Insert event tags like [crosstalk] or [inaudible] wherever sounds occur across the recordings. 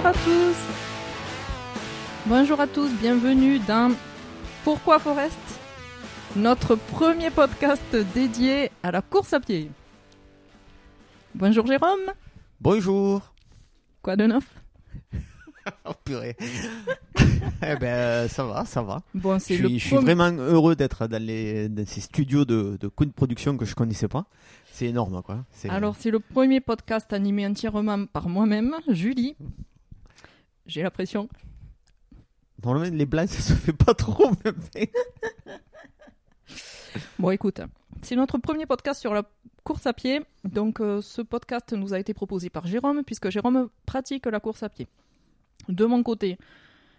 Bonjour à tous Bonjour à tous, bienvenue dans Pourquoi Forest Notre premier podcast dédié à la course à pied. Bonjour Jérôme Bonjour. Quoi de neuf? [laughs] Oh purée. eh ben ça va, ça va. Bon, Je c'est le suis, je suis premier- vraiment heureux d'être dans, les, dans ces studios de, de Queen Production que je connaissais pas. C'est énorme quoi. C'est- Alors, c'est le premier podcast animé entièrement par moi-même, Julie. J'ai la pression. Normalement les blagues ça se fait pas trop. mais- [laughs] Bon, écoute, c'est notre premier podcast sur la course à pied. Donc, euh, ce podcast nous a été proposé par Jérôme, puisque Jérôme pratique la course à pied. De mon côté,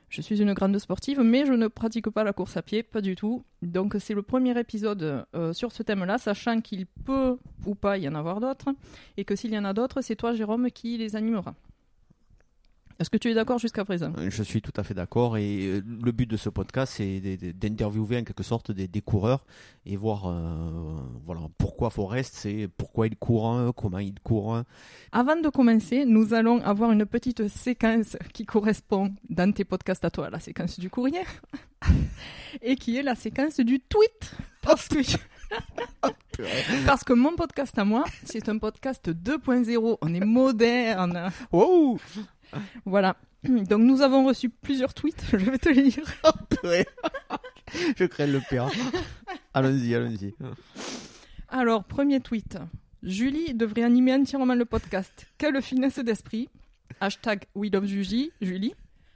je suis une grande sportive, mais je ne pratique pas la course à pied, pas du tout. Donc, c'est le premier épisode euh, sur ce thème-là, sachant qu'il peut ou pas y en avoir d'autres, et que s'il y en a d'autres, c'est toi, Jérôme, qui les animera. Est-ce que tu es d'accord jusqu'à présent? Je suis tout à fait d'accord et euh, le but de ce podcast c'est d'interviewer en quelque sorte des, des coureurs et voir euh, voilà pourquoi Forest, c'est pourquoi il court, comment il court. Avant de commencer, nous allons avoir une petite séquence qui correspond dans tes podcasts à toi à la séquence du courrier [laughs] et qui est la séquence du tweet. Parce que, [laughs] parce que mon podcast à moi, c'est un podcast 2.0. On est moderne. Wow Voilà. [clears throat] Donc nous avons reçu plusieurs tweets, [laughs] je vais te les lire. [laughs] Purée. je crains le pire. Allons-y, allons-y. Alors, premier tweet. Julie devrait animer entièrement le podcast. Quelle finesse d'esprit. Hashtag We Love Julie. Julie.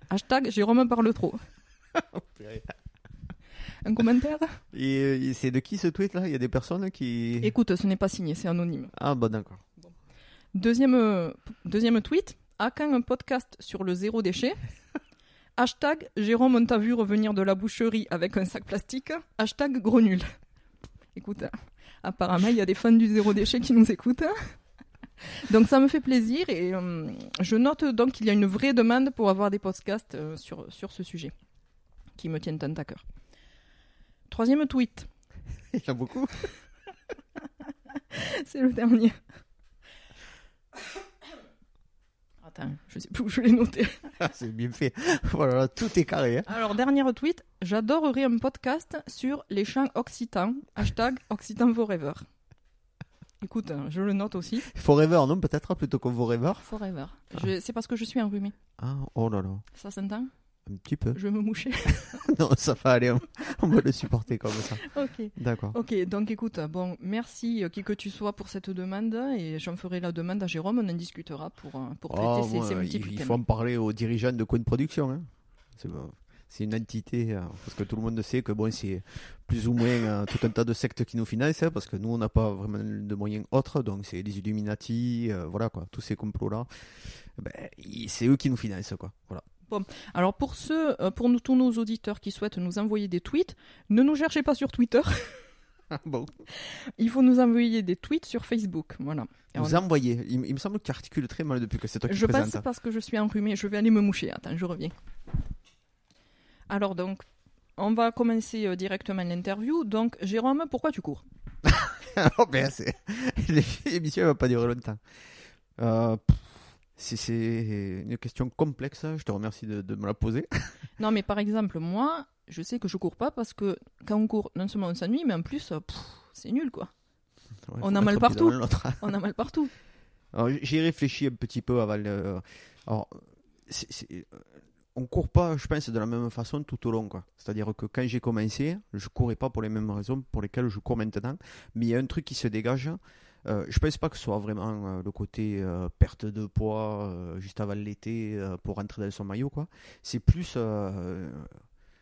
Hashtag Jérôme parle trop. [laughs] Un commentaire? Et, et c'est de qui ce tweet là? Il y a des personnes qui. Écoute, ce n'est pas signé, c'est anonyme. Ah bah d'accord. Deuxième, euh, deuxième tweet. À quand un podcast sur le zéro déchet [laughs] Hashtag Jérôme, on t'a vu revenir de la boucherie avec un sac plastique. Hashtag gros nul. Écoute, apparemment, il y a des fans du zéro déchet qui nous écoutent. Donc ça me fait plaisir et euh, je note donc qu'il y a une vraie demande pour avoir des podcasts euh, sur, sur ce sujet qui me tiennent tant à cœur. Troisième tweet. [laughs] Il y en a beaucoup. [laughs] C'est le dernier. Attends, je sais plus où je l'ai noté. Ah, [laughs] c'est bien fait. [laughs] Voilà, tout est carré. hein. Alors, dernier tweet. J'adorerais un podcast sur les chants occitans. Hashtag [laughs] Occitan Forever. Écoute, hein, je le note aussi. Forever, non Peut-être plutôt que Forever. Forever. Je- C'est parce que je suis enrhumée. Ah, oh là là. Ça s'entend? Un petit peu. Je vais me moucher. [laughs] non, ça va aller. On, on va le supporter comme ça. ok. D'accord. Ok, donc écoute, bon, merci euh, qui que tu sois pour cette demande et j'en ferai la demande à Jérôme, on en discutera pour, euh, pour traiter Oh, ces, moi, ces multiples il faut en parler aux dirigeants de Coin Production. hein. C'est bon. C'est une entité, euh, parce que tout le monde sait que bon, c'est plus ou moins euh, tout un tas de sectes qui nous financent, hein, parce que nous, on n'a pas vraiment de moyens autres, donc c'est les Illuminati, euh, voilà quoi, tous ces complots-là, ben, c'est eux qui nous financent, quoi. Voilà. Alors pour ceux, euh, pour nous, tous nos auditeurs qui souhaitent nous envoyer des tweets, ne nous cherchez pas sur Twitter. [laughs] bon. Il faut nous envoyer des tweets sur Facebook. Voilà. Et Vous on- envoyez, il, il me semble que tu articules très mal depuis que c'est toi qui Je présente. passe parce que je suis enrhumée. Je vais aller me moucher. Attends, je reviens. Alors donc, on va commencer euh, directement l'interview. Donc, Jérôme, pourquoi tu cours? [laughs] Oh, ben, c'est... [laughs] L'émission ne va pas durer longtemps. Euh, pff, c'est, une question complexe, je te remercie de, de me la poser. [laughs] Non, mais par exemple, moi, je sais que je cours pas parce que quand on court, non seulement on s'ennuie, mais en plus, euh, c'est nul quoi. Ouais, On a mal partout. On a mal partout. Alors, J'ai réfléchi un petit peu avant. le- Alors, c'est- c'est- on court pas, je pense, de la même façon tout au long. C'est-à-dire que quand j'ai commencé, je courais pas pour les mêmes raisons pour lesquelles je cours maintenant. Mais il y a un truc qui se dégage. Euh, je pense pas que ce soit vraiment euh, le côté euh, perte de poids juste avant l'été pour rentrer dans son maillot. quoi. C'est plus,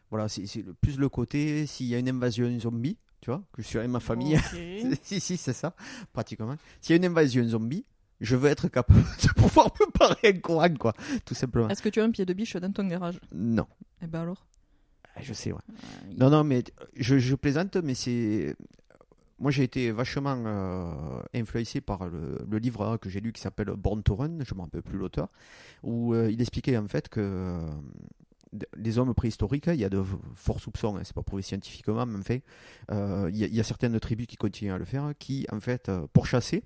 voilà, c'est plus le côté s'il y a une invasion zombie, tu vois, que je suis avec ma famille. [laughs] Si, si, c'est ça, pratiquement. S'il y a une invasion zombie, je veux être capable [laughs] de pouvoir me parer un courant, quoi, tout simplement. Est-ce que tu as un pied de biche dans ton garage? Non, Eh ben alors? Ah, je sais, ouais. Euh, Non, non, mais je, je plaisante, mais c'est. Moi, j'ai été vachement euh, influencé par le, livre que j'ai lu qui s'appelle Born to Run, je ne me rappelle plus l'auteur, où euh, il expliquait en fait que euh, les hommes préhistoriques, il y a de forts soupçons, hein, c'est pas prouvé scientifiquement, mais en fait, euh, il y, a- il certaines tribus qui continuent à le faire, qui en fait, euh, pour chasser,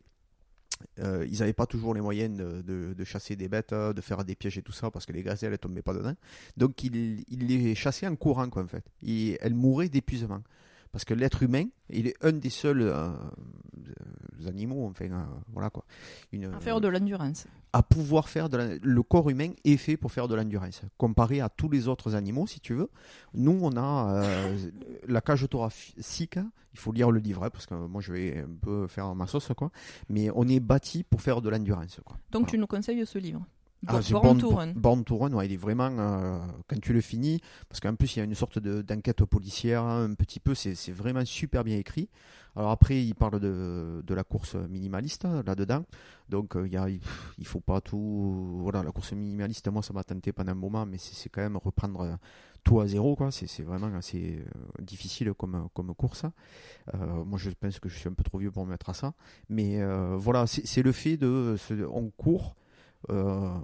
euh, ils n'avaient pas toujours les moyens de, chasser des bêtes, euh, de faire des pièges et tout ça, parce que les gazelles ne tombaient pas dedans. Donc ils, ils les chassaient en courant, quoi, en fait. Et elles mouraient d'épuisement. Parce que l'être humain, il est un des seuls euh, euh, animaux, enfin, euh, voilà quoi. Une, À faire de l'endurance. à pouvoir faire de la- le corps humain est fait pour faire de l'endurance comparé à tous les autres animaux si tu veux nous on a euh, la cage thoracique il faut lire le livre hein, parce que moi je vais un peu faire ma sauce quoi mais on est bâti pour faire de l'endurance quoi Donc Voilà. tu nous conseilles ce livre? Ah, c'est Born Born, to Run. Born to Run, ouais, il est vraiment euh, quand tu le finis, parce qu'en plus il y a une sorte de- d'enquête policière hein, un petit peu, c'est vraiment super bien écrit. Alors après il parle de, de la course minimaliste hein, là-dedans, donc euh, il y a, il il faut pas tout, voilà la course minimaliste moi ça m'a tenté pendant un moment, mais c'est quand même reprendre euh, tout à zéro quoi, c'est vraiment assez difficile comme comme course. Euh, moi je pense que je suis un peu trop vieux pour me mettre à ça, mais euh, voilà c'est le fait de on court. Euh,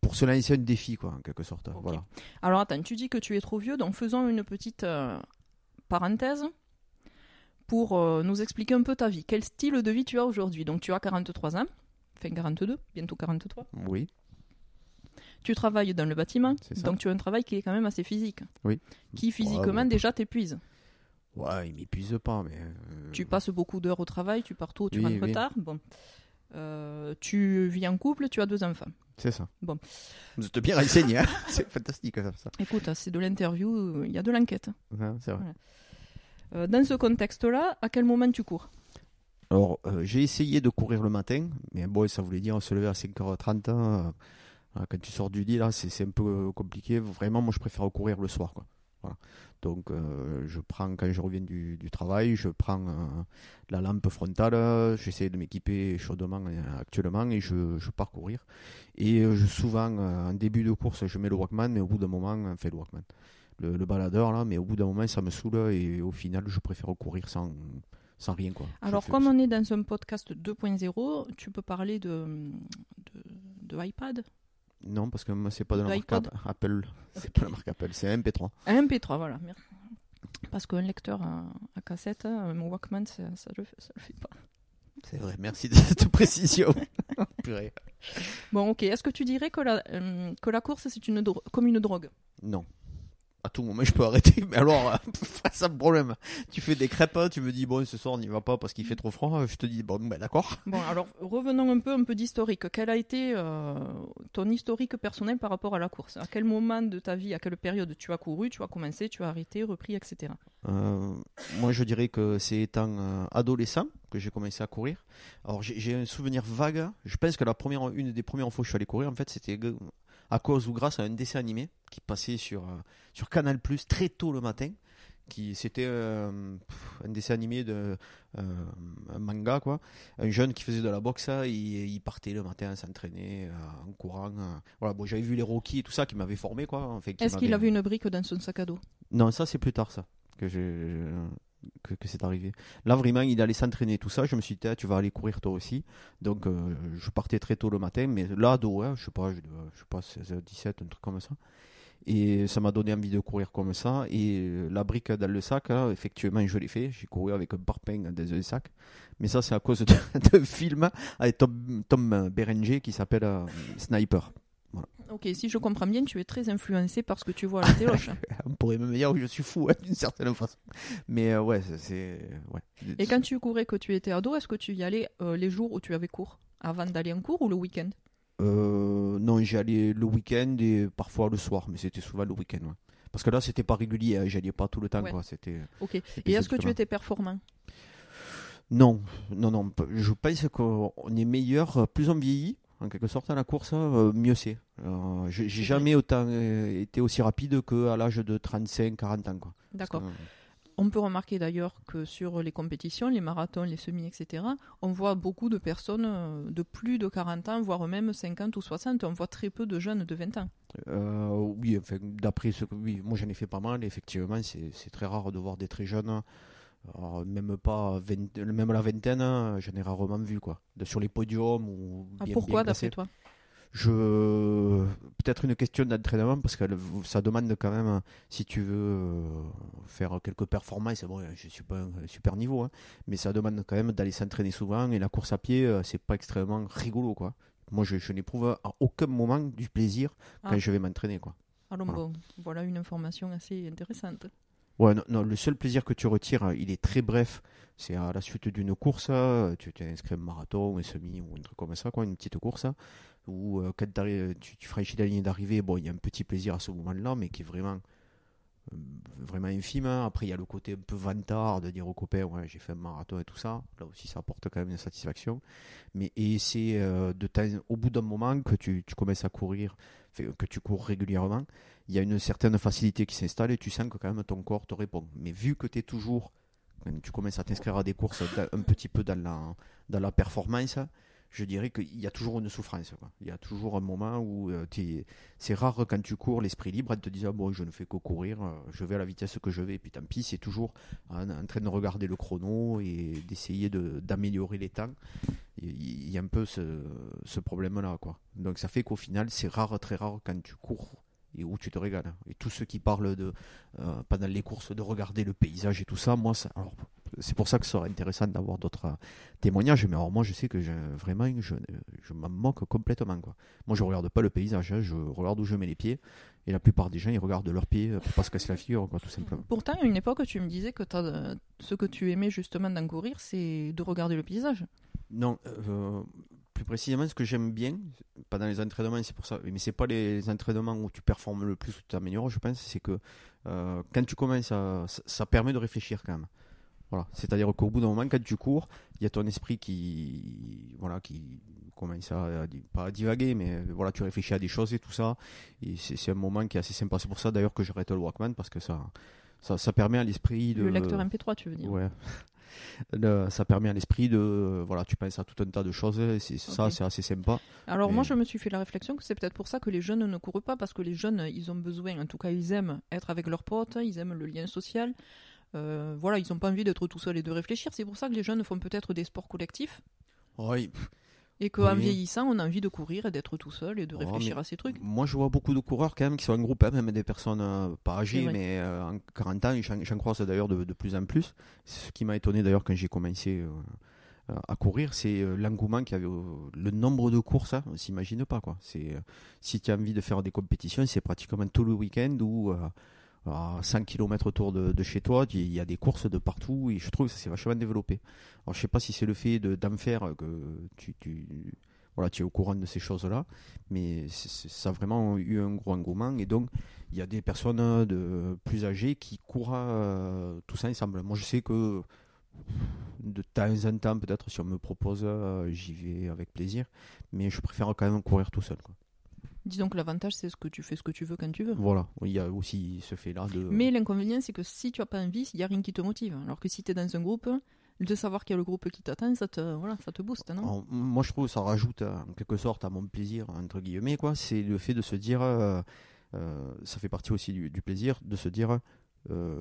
pour se lancer un défi, quoi, en quelque sorte. Voilà. Alors attends, tu dis que tu es trop vieux, donc faisons une petite euh, parenthèse pour euh, nous expliquer un peu ta vie. Quel style de vie tu as aujourd'hui? Donc tu as 43 ans, enfin 42, bientôt 43. Oui, Tu travailles dans le bâtiment, donc tu as un travail qui est quand même assez physique. Oui. Qui physiquement déjà t'épuise. ouais, il m'épuise pas, mais. euh, Tu passes beaucoup d'heures au travail, tu pars tôt, tu Oui, rentres oui. tard. Bon. Euh, tu vis en couple, tu as deux enfants. C'est ça. Bon. Vous êtes bien renseigné, hein [laughs] c'est fantastique ça. ça. Écoute, c'est de l'interview, il y a de l'enquête. Ouais, c'est vrai. Euh, dans ce contexte-là, à quel moment tu cours? Alors, euh, j'ai essayé de courir le matin, mais bon, ça voulait dire se lever à 5h30. hein, quand tu sors du lit, là, c'est un peu compliqué. Vraiment, moi, je préfère courir le soir. Quoi. Voilà. Donc, euh, je prends, quand je reviens du, du travail, je prends euh, la lampe frontale, j'essaie de m'équiper chaudement euh, actuellement et je, je pars courir. Et je, souvent, en début de course, je mets le Walkman, mais au bout d'un moment, enfin, le Walkman, le, le baladeur, là, mais au bout d'un moment, ça me saoule et au final, je préfère courir sans, sans rien. Quoi. Alors, comme on est dans un podcast 2.0, tu peux parler de, de, de iPad? Non, parce que moi, c'est pas de la marque Apple. C'est pas la marque Apple, c'est un MP3. Un MP3, voilà. merci. Parce qu'un lecteur à, à cassette, un Walkman, ça, ça, le, fait- ça le fait pas. C'est vrai, merci de cette précision. [laughs] [laughs] Purée. Bon, ok. Est-ce que tu dirais que la, euh, que la course, c'est une comme une drogue? Non. À tout moment, je peux arrêter. [laughs] Mais alors, ça me problème. Tu fais des crêpes, tu me dis, bon, ce soir, on n'y va pas parce qu'il fait trop froid. Je te dis, bon, ben d'accord. Bon, alors revenons un peu, un peu d'historique. Quel a été euh, ton historique personnel par rapport à la course? À quel moment de ta vie, à quelle période tu as couru, tu as commencé, tu as arrêté, repris, etc. Euh, moi, je dirais que c'est étant euh, adolescent que j'ai commencé à courir. Alors, j'ai un souvenir vague. Je pense que la première, une des premières fois que je suis allé courir, en fait, c'était à cause ou grâce à un dessin animé qui passait sur, euh, sur Canal Plus très tôt le matin. Qui c'était euh, un dessin animé de euh, un manga quoi, un jeune qui faisait de la boxe, il, il partait le matin s'entraîner euh, en courant. Voilà, bon, j'avais vu les Rocky et tout ça qui m'avait formé quoi. Enfin, qui Est-ce qu'il avait une brique dans son sac à dos? Non, ça c'est plus tard ça que j'ai que, c'est arrivé. Là vraiment, il allait s'entraîner tout ça. Je me suis dit, ah, tu vas aller courir toi aussi. Donc euh, je partais très tôt le matin, mais là ado, hein, je sais pas, je, je sais pas 16, 17, un truc comme ça. Et ça m'a donné envie de courir comme ça. Et euh, la brique dans le sac, effectivement, je l'ai fait. J'ai couru avec un parpaing dans un sac. Mais ça, c'est à cause d'un [laughs] film avec Tom, Tom Berenger qui s'appelle euh, Sniper. Ok, si je comprends bien, tu es très influencé par ce que tu vois à la téloche. [laughs] On pourrait même dire que je suis fou hein, d'une certaine façon. Mais euh, ouais, c'est-. Ouais. Et quand tu courais, que tu étais ado, est-ce que tu y allais euh, les jours où tu avais cours? Avant d'aller en cours ou le week-end? Euh, non, j'y allais le week-end et parfois le soir, mais c'était souvent le week-end. ouais. Parce que là, c'était pas régulier, hein, j'y allais pas tout le temps. Ouais. Quoi. C'était... Ok. et est-ce que tu étais performant? Non, non, non. Je pense qu'on est meilleur, plus on vieillit, en quelque sorte, à la course, euh, mieux c'est. Euh, j'ai jamais autant euh, été aussi rapide qu'à l'âge de 35, 40 ans. D'accord. que, On peut remarquer d'ailleurs que sur les compétitions, les marathons, les semis, etc., on voit beaucoup de personnes de plus de 40 ans, voire même 50 ou 60. On voit très peu de jeunes de 20 ans. Oui, enfin, d'après ce que. Oui, moi j'en ai fait pas mal, effectivement, c'est très rare de voir des très jeunes. Alors, même pas 20 même à la vingtaine, hein, j'en ai rarement vu quoi. De, sur les podiums ou Ah, bien, pourquoi, d'après toi? Je peut-être une question d'entraînement parce que ça demande quand même si tu veux euh, faire quelques performances. Bon, je suis pas un super niveau, hein, mais ça demande quand même d'aller s'entraîner souvent et la course à pied, euh, c'est pas extrêmement rigolo, quoi. Moi, je, n'éprouve à aucun moment du plaisir quand ah. je vais m'entraîner, quoi. Alors voilà. bon, voilà une information assez intéressante. Ouais, non, le seul plaisir que tu retires, il est très bref. C'est à la suite d'une course, tu t'es inscrit un marathon, un semi ou un truc comme ça, quoi, une petite course. Ou euh, quand tu, tu franchis la ligne d'arrivée, bon, il y a un petit plaisir à ce moment-là, mais qui est vraiment, euh, vraiment infime. Hein. Après, il y a le côté un peu vantard de dire aux copains, ouais, j'ai fait un marathon et tout ça. Là aussi, ça apporte quand même une satisfaction. Mais et c'est euh, au bout d'un moment que tu commences à courir, que tu cours régulièrement il y a une certaine facilité qui s'installe et tu sens que quand même ton corps te répond. Mais vu que tu es toujours, quand tu commences à t'inscrire à des courses un petit peu dans la, dans la performance, je dirais qu'il y a toujours une souffrance. Il y a toujours un moment où euh, c'est rare quand tu cours l'esprit libre de te dire bon je ne fais que courir, euh, je vais à la vitesse que je vais, et puis tant pis, c'est toujours en, train de regarder le chrono et d'essayer d'améliorer les temps. Il y a un peu ce, ce problème-là. Donc ça fait qu'au final, c'est rare, très rare quand tu cours et où tu te régales. Et tous ceux qui parlent de euh, pendant les courses de regarder le paysage et tout ça, moi, c'est pour ça que ce serait intéressant d'avoir d'autres euh, témoignages. Mais alors moi, je sais que vraiment, je, je m'en moque complètement. Quoi. Moi, je regarde pas le paysage, hein, je regarde où je mets les pieds. Et la plupart des gens, ils regardent leurs pieds pour pas se casser la figure, quoi, tout simplement. Pourtant, à une époque, tu me disais que ce que tu aimais justement d'en courir, c'est de regarder le paysage. Non, euh, plus précisément, ce que j'aime bien, pendant les entraînements, c'est pour ça, mais c'est pas les entraînements où tu performes le plus, où tu t'améliores, je pense, c'est que euh, quand tu commences, à, ça, permet de réfléchir quand même. Voilà. C'est-à-dire qu'au bout d'un moment, quand tu cours, il y a ton esprit qui, voilà, qui commence à, pas à divaguer, mais voilà, tu réfléchis à des choses et tout ça. Et c'est un moment qui est assez sympa. C'est pour ça d'ailleurs que j'arrête le Walkman parce que ça, ça, ça permet à l'esprit de. Le lecteur MP3, tu veux dire. Ouais ça permet à l'esprit de voilà tu penses à tout un tas de choses et ça c'est assez sympa. Alors moi je me suis fait la réflexion que c'est peut-être pour ça que les jeunes ne courent pas parce que les jeunes ils ont besoin en tout cas ils aiment être avec leurs potes ils aiment le lien social. Euh, voilà ils n'ont pas envie d'être tout seuls et de réfléchir. C'est pour ça que les jeunes font peut-être des sports collectifs. Oui et qu'en vieillissant, on a envie de courir et d'être tout seul et de oh, réfléchir à ces trucs. Moi, je vois beaucoup de coureurs quand même qui sont en groupe, hein, même des personnes euh, pas âgées, mais euh, en 40 ans, j'en croise d'ailleurs de, de, plus en plus. Ce qui m'a étonné d'ailleurs quand j'ai commencé euh, à courir, c'est l'engouement qu'il y avait, le nombre de courses, hein, on s'imagine pas. quoi. C'est Si tu as envie de faire des compétitions, c'est pratiquement tout le week-end où à 5 km autour de, chez toi, il y a des courses de partout et je trouve que ça s'est vachement développé. Alors je sais pas si c'est le fait d'en faire que tu, voilà, tu es au courant de ces choses-là, mais ça a vraiment eu un gros engouement et donc il y a des personnes de plus âgées qui courent euh, tout ça ensemble. Moi je sais que de temps en temps, peut-être si on me propose, euh, j'y vais avec plaisir, mais je préfère quand même courir tout seul. Quoi. Disons que l'avantage, c'est ce que tu fais ce que tu veux quand tu veux. Voilà, il y a aussi ce fait-là de. Mais l'inconvénient, c'est que si tu as pas envie, il n'y a rien qui te motive. Alors que si tu es dans un groupe, de savoir qu'il y a le groupe qui t'attend, ça te, voilà, ça te booste, non? Moi, je trouve que ça rajoute en quelque sorte à mon plaisir, entre guillemets, quoi. C'est le fait de se dire. Euh, euh, ça fait partie aussi du, plaisir de se dire. Euh,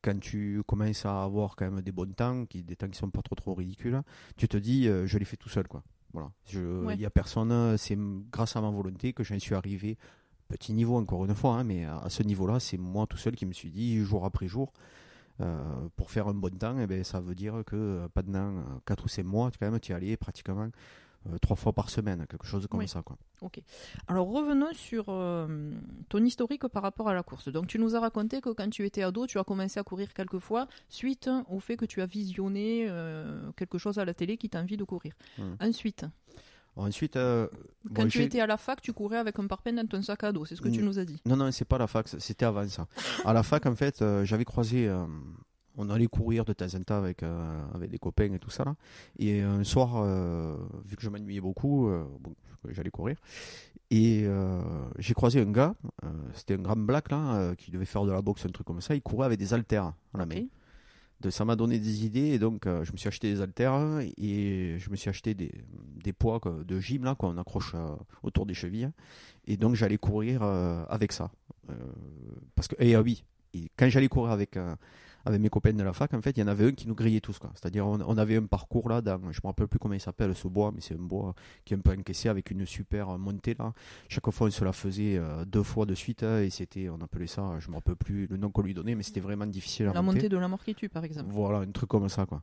quand tu commences à avoir quand même des bons temps, qui, des temps qui sont pas trop trop ridicules, tu te dis, je les fais tout seul, quoi. Voilà. Il n'y a personne, c'est grâce à ma volonté que j'en suis arrivé. Petit niveau, encore une fois, hein, mais à ce niveau-là, c'est moi tout seul qui me suis dit, jour après jour, euh, pour faire un bon temps, et eh ben, ça veut dire que euh, pendant 4 euh, ou 5 mois, quand même, tu y allais pratiquement euh, trois fois par semaine, quelque chose comme ça. Quoi. Ok. Alors revenons sur euh, ton historique par rapport à la course. Donc tu nous as raconté que quand tu étais ado, tu as commencé à courir quelques fois suite au fait que tu as visionné euh, quelque chose à la télé qui t'a envie de courir. Hum. Ensuite. Ensuite, quand tu étais à la fac, tu courais avec un parpaing dans ton sac à dos, c'est ce que tu nous as dit. Non, non, c'est pas la fac, c'était avant ça. à la fac, en fait, j'avais croisé on allait courir de temps en temps avec, euh, avec des copains et tout ça. Là. Et un soir, euh, vu que je m'ennuyais beaucoup, euh, j'allais courir. Et j'ai croisé un gars, c'était un grand black là, qui devait faire de la boxe, un truc comme ça. Il courait avec des haltères à la main. Ça m'a donné des idées et donc je me suis acheté des haltères et je me suis acheté des, des poids de gym là qu'on accroche autour des chevilles et donc j'allais courir avec ça parce que et ah oui et quand j'allais courir avec avec mes copains de la fac, en fait, il y en avait un qui nous grillait tous. C'est-à-dire, on, on avait un parcours là, dans, je me rappelle plus comment il s'appelle ce bois, mais c'est un bois qui est un peu encaissé avec une super montée là. Chaque fois, on se la faisait euh, deux fois de suite hein, et c'était, on appelait ça, je me rappelle plus le nom qu'on lui donnait, mais c'était vraiment difficile à La monter. montée de la mort qui tue, par exemple. Voilà, un truc comme ça, quoi.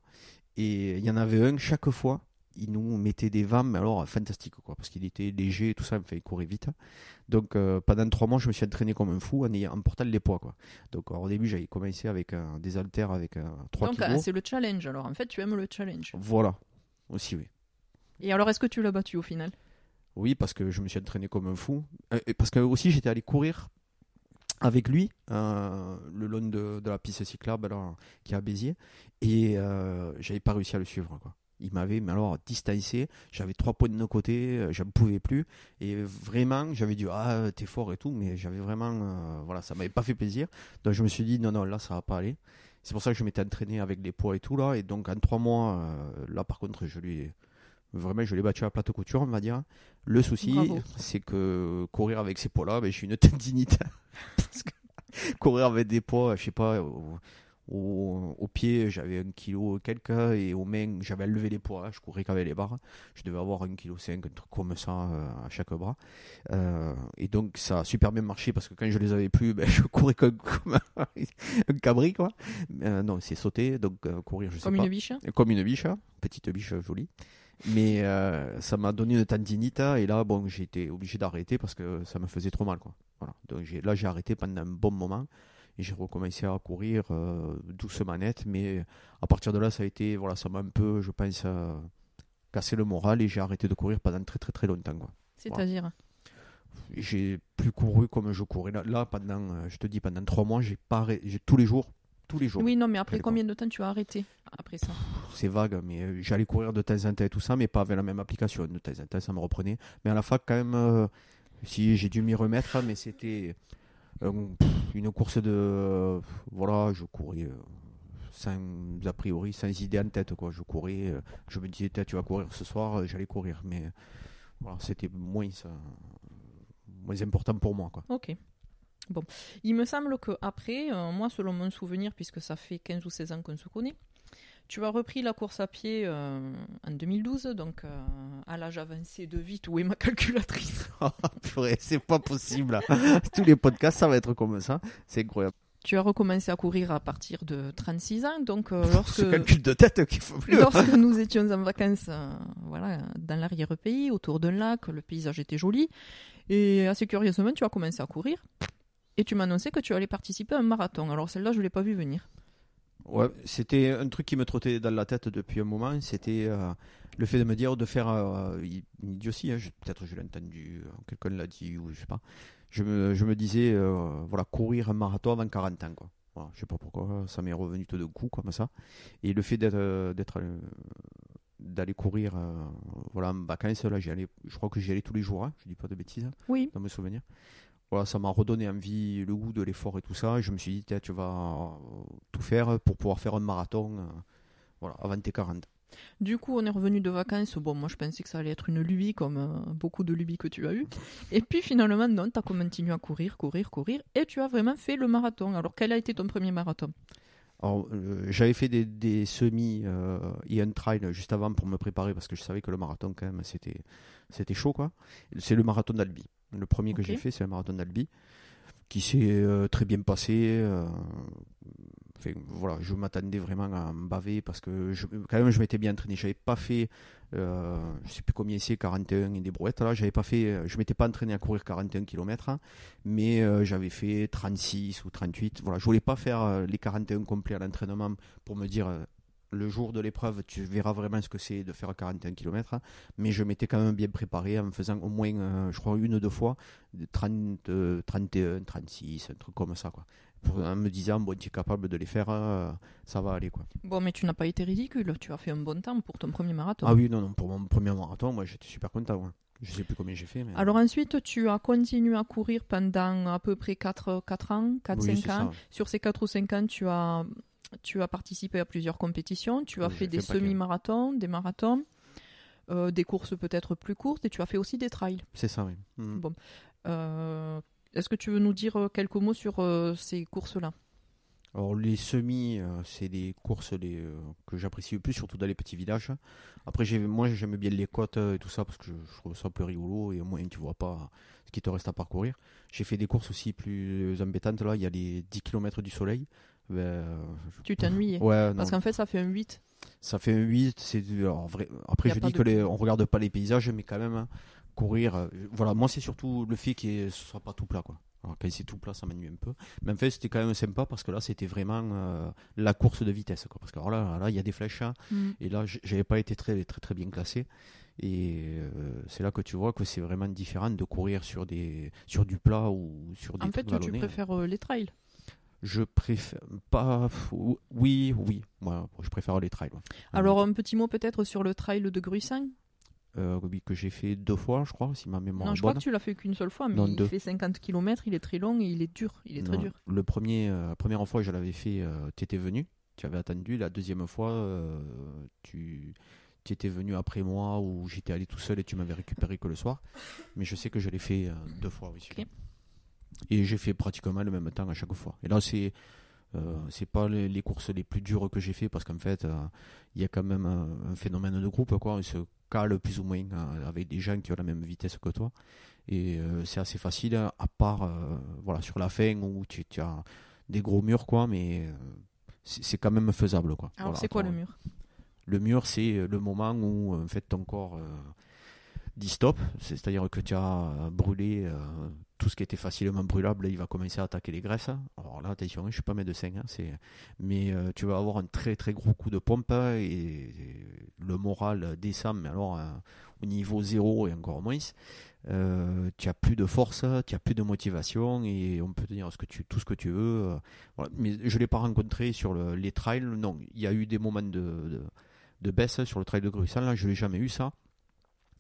Et il y en avait un chaque fois. Il nous mettait des vannes, mais alors fantastique, quoi, parce qu'il était léger et tout ça, il me fait courir vite. Donc euh, pendant trois mois, je me suis entraîné comme un fou en, ayant- en portant les poids, quoi. Donc alors, au début, j'avais commencé avec euh, des haltères avec euh, 3 Donc, ah, kilos. c'est le challenge. Alors, en fait, tu aimes le challenge. Voilà, aussi, oui. Et alors, est-ce que tu l'as battu au final? Oui, parce que je me suis entraîné comme un fou. Euh, Et parce que aussi, j'étais allé courir avec lui euh, le long de, de la piste cyclable là, qui est à Béziers. Et euh, j'avais pas réussi à le suivre. Quoi. Il m'avait, mais alors, distancé. J'avais trois points de nos côtés, euh, je ne pouvais plus. Et vraiment, j'avais dit, ah, t'es fort et tout, mais j'avais vraiment, euh, voilà, ça m'avait pas fait plaisir. Donc je me suis dit, non, non, là, ça va pas aller. C'est pour ça que je m'étais entraîné avec les poids et tout là. Et donc en trois mois, euh, là par contre, je lui ai- vraiment, je l'ai battu à la plate couture, on va dire. Le souci, c'est que courir avec ces poids-là, ben, j'ai une tendinite. [laughs] Parce que courir avec des poids, je sais pas, au, pied, j'avais un kilo quelques, et aux mains, j'avais levé les poids, je courais qu'avec les barres. Je devais avoir un kilo cinq, un truc comme ça euh, à chaque bras. Euh, et donc, ça a super bien marché parce que quand je les avais plus, [laughs] ben, je courais comme, comme un, [laughs] cabri, quoi. Euh, non, c'est sauter, donc courir, je sais Comme pas. une biche Comme une biche, hein. petite biche jolie. Mais euh, ça m'a donné une tendinite et là, bon, j'ai été obligé d'arrêter parce que ça me faisait trop mal. Quoi. Voilà. Donc là, j'ai arrêté pendant un bon moment et j'ai recommencé à courir euh, doucement net. Mais à partir de là, ça a été, voilà, ça m'a un peu, je pense, euh, cassé le moral et j'ai arrêté de courir pendant très très très longtemps. C'est-à-dire J'ai plus couru comme je courais là, là pendant, euh, je te dis, pendant trois mois, j'ai pas, arrêté- j'ai tous les jours, tous les jours. Oui, non, mais après Après, combien de temps tu as arrêté après ça? C'est vague, mais j'allais courir de temps en temps et tout ça, mais pas avec la même application. De temps en temps, ça me reprenait. Mais à la fac, quand même, euh, si j'ai dû m'y remettre, mais c'était euh, une course de. euh, voilà, je courais euh, sans, a priori, sans idée en tête. Quoi. Je courais, euh, je me disais, tu vas courir ce soir, j'allais courir. Mais voilà, c'était moins, moins important pour moi. Quoi. Ok. Bon. Il me semble que après, moi, selon mon souvenir, puisque ça fait 15 ou 16 ans qu'on se connaît, tu as repris la course à pied euh, en 2012, donc euh, à l'âge avancé de vite, où est ma calculatrice [laughs] Purée, c'est pas possible. [laughs] Tous les podcasts, ça va être comme ça. C'est incroyable. Tu as recommencé à courir à partir de 36 ans, donc euh, Ce lorsque, calcul de tête qu'il faut plus. lorsque nous étions en vacances euh, voilà, dans l'arrière-pays, autour d'un lac, le paysage était joli, et assez curieusement, tu as commencé à courir, et tu m'as annoncé que tu allais participer à un marathon. Alors celle-là, je ne l'ai pas vu venir. Ouais, c'était un truc qui me trottait dans la tête depuis un moment. C'était euh, le fait de me dire de faire euh, une idiotie. hein, je- Peut-être je l'ai entendu, euh, quelqu'un l'a dit ou je sais pas. Je me, je me disais, euh, voilà, courir un marathon avant 40 ans. Quoi. Voilà, je sais pas pourquoi, ça m'est revenu tout d'un coup comme ça. Et le fait d'être, euh, d'être, euh, d'aller courir, euh, voilà, en vacances, là, j'y allais, je crois que j'y allais tous les jours. hein, je dis pas de bêtises Oui, dans mes souvenirs. Voilà, ça m'a redonné envie, le goût de l'effort et tout ça. Et je me suis dit, tu vas euh, tout faire pour pouvoir faire un marathon euh, voilà, avant tes 40. Du coup, on est revenu de vacances. Bon, moi, je pensais que ça allait être une lubie, comme euh, beaucoup de lubies que tu as eues. [laughs] Et puis, finalement, non, tu as continué à courir, courir, courir. Et tu as vraiment fait le marathon. Alors, quel a été ton premier marathon? Alors, euh, j'avais fait des, des semis euh, et un trail juste avant pour me préparer parce que je savais que le marathon, quand même, c'était, c'était chaud. quoi. C'est le marathon d'Albi. Le premier que j'ai fait, c'est le marathon d'Albi qui s'est euh, très bien passé. euh, Enfin, voilà, je m'attendais vraiment à me baver parce que je, quand même je m'étais bien entraîné. J'avais pas fait, euh, je sais plus combien c'est, 41 et des brouettes là. J'avais pas fait, euh, je m'étais pas entraîné à courir 41 km, mais euh, j'avais fait 36 ou 38. Voilà, je voulais pas faire les 41 complets à l'entraînement pour me dire le jour de l'épreuve, tu verras vraiment ce que c'est de faire 41 km. Mais je m'étais quand même bien préparé en me faisant au moins, euh, je crois, une ou deux fois, de 30, euh, 31, 36, un truc comme ça quoi. Pour, en me disant, bon, tu es capable de les faire, euh, ça va aller quoi. Bon, mais tu n'as pas été ridicule. Tu as fait un bon temps pour ton premier marathon. Ah oui, non, non, pour mon premier marathon, moi j'étais super content. ouais. Je sais plus combien j'ai fait. Mais... Alors ensuite, tu as continué à courir pendant à peu près 4, 4 ans, 4-5 Oui, c'est ans. ça. Sur ces 4 ou 5 ans, tu as, tu as participé à plusieurs compétitions. Tu as Oui, fait des semi-marathons, des marathons, euh, des courses peut-être plus courtes et tu as fait aussi des trails. C'est ça, oui. Mm. Bon. Euh, Est-ce que tu veux nous dire euh, quelques mots sur euh, ces courses-là? Alors les semis, euh, c'est des courses les, euh, que j'apprécie le plus, surtout dans les petits villages. Après, j'ai- moi j'aime bien les côtes et tout ça parce que je, je trouve ça un peu rigolo et au moins tu vois pas ce qui te reste à parcourir. J'ai fait des courses aussi plus embêtantes là, il y a les 10 km du soleil. Ben, je- Tu t'ennuyais. Ouais, non, Parce qu'en fait, ça fait un 8. ça fait un 8. C'est, vrai, après, je dis que les, on regarde pas les paysages, mais quand même, hein, courir. euh, voilà, moi, c'est surtout le fait que ce soit pas tout plat. Quoi. Alors, quand c'est tout plat, ça m'ennuie un peu. Mais en fait, c'était quand même sympa parce que là, c'était vraiment euh, la course de vitesse. Quoi. Parce que alors là, là, il y a des flèches. hein, Mm. et là, j'avais pas été très, très, très bien classé. Et euh, c'est là que tu vois que c'est vraiment différent de courir sur, des, sur du plat ou sur des En fait, tu préfères les trails. Je préfère pas. Oui, oui. Moi, je préfère les trails. ouais. Alors, un petit mot peut-être sur le trail de Gruissan? Euh, oui, que j'ai fait deux fois, je crois, si ma mémoire non, est je crois bonne. que tu l'as fait qu'une seule fois, mais Non, il deux. fait 50 km, il est très long et il est dur. Il est très dur. Le premier, euh, première fois, je l'avais fait, tu étais venu, tu avais attendu. La deuxième fois, euh, tu étais venu après moi ou j'étais allé tout seul et tu m'avais récupéré que le soir. Mais je sais que je l'ai fait euh, deux fois, oui. Et j'ai fait pratiquement le même temps à chaque fois. Et là, c'est. Euh, c'est pas les, les courses les plus dures que j'ai fait parce qu'en fait euh, il y a quand même un, un phénomène de groupe quoi. On se cale plus ou moins euh, avec des gens qui ont la même vitesse que toi. Et euh, c'est assez facile à part voilà sur la fin où tu, tu as des gros murs quoi mais c'est quand même faisable quoi. Alors, Voilà, c'est quoi le mur? Le mur, c'est le moment où en fait ton corps dit stop, c'est-à-dire que tu as brûlé tout ce qui était facilement brûlable, il va commencer à attaquer les graisses. Alors là, attention, je suis pas médecin, hein, c'est... mais euh, tu vas avoir un très très gros coup de pompe et, et le moral descend, mais alors euh, au niveau zéro et encore moins. Euh, tu as plus de force, tu as plus de motivation et on peut te dire ce tout ce que tu veux. Mais je l'ai pas rencontré sur le- les trails. Non, il y a eu des moments de, de, baisse sur le trail de Gruissan. Là, je l'ai jamais eu ça.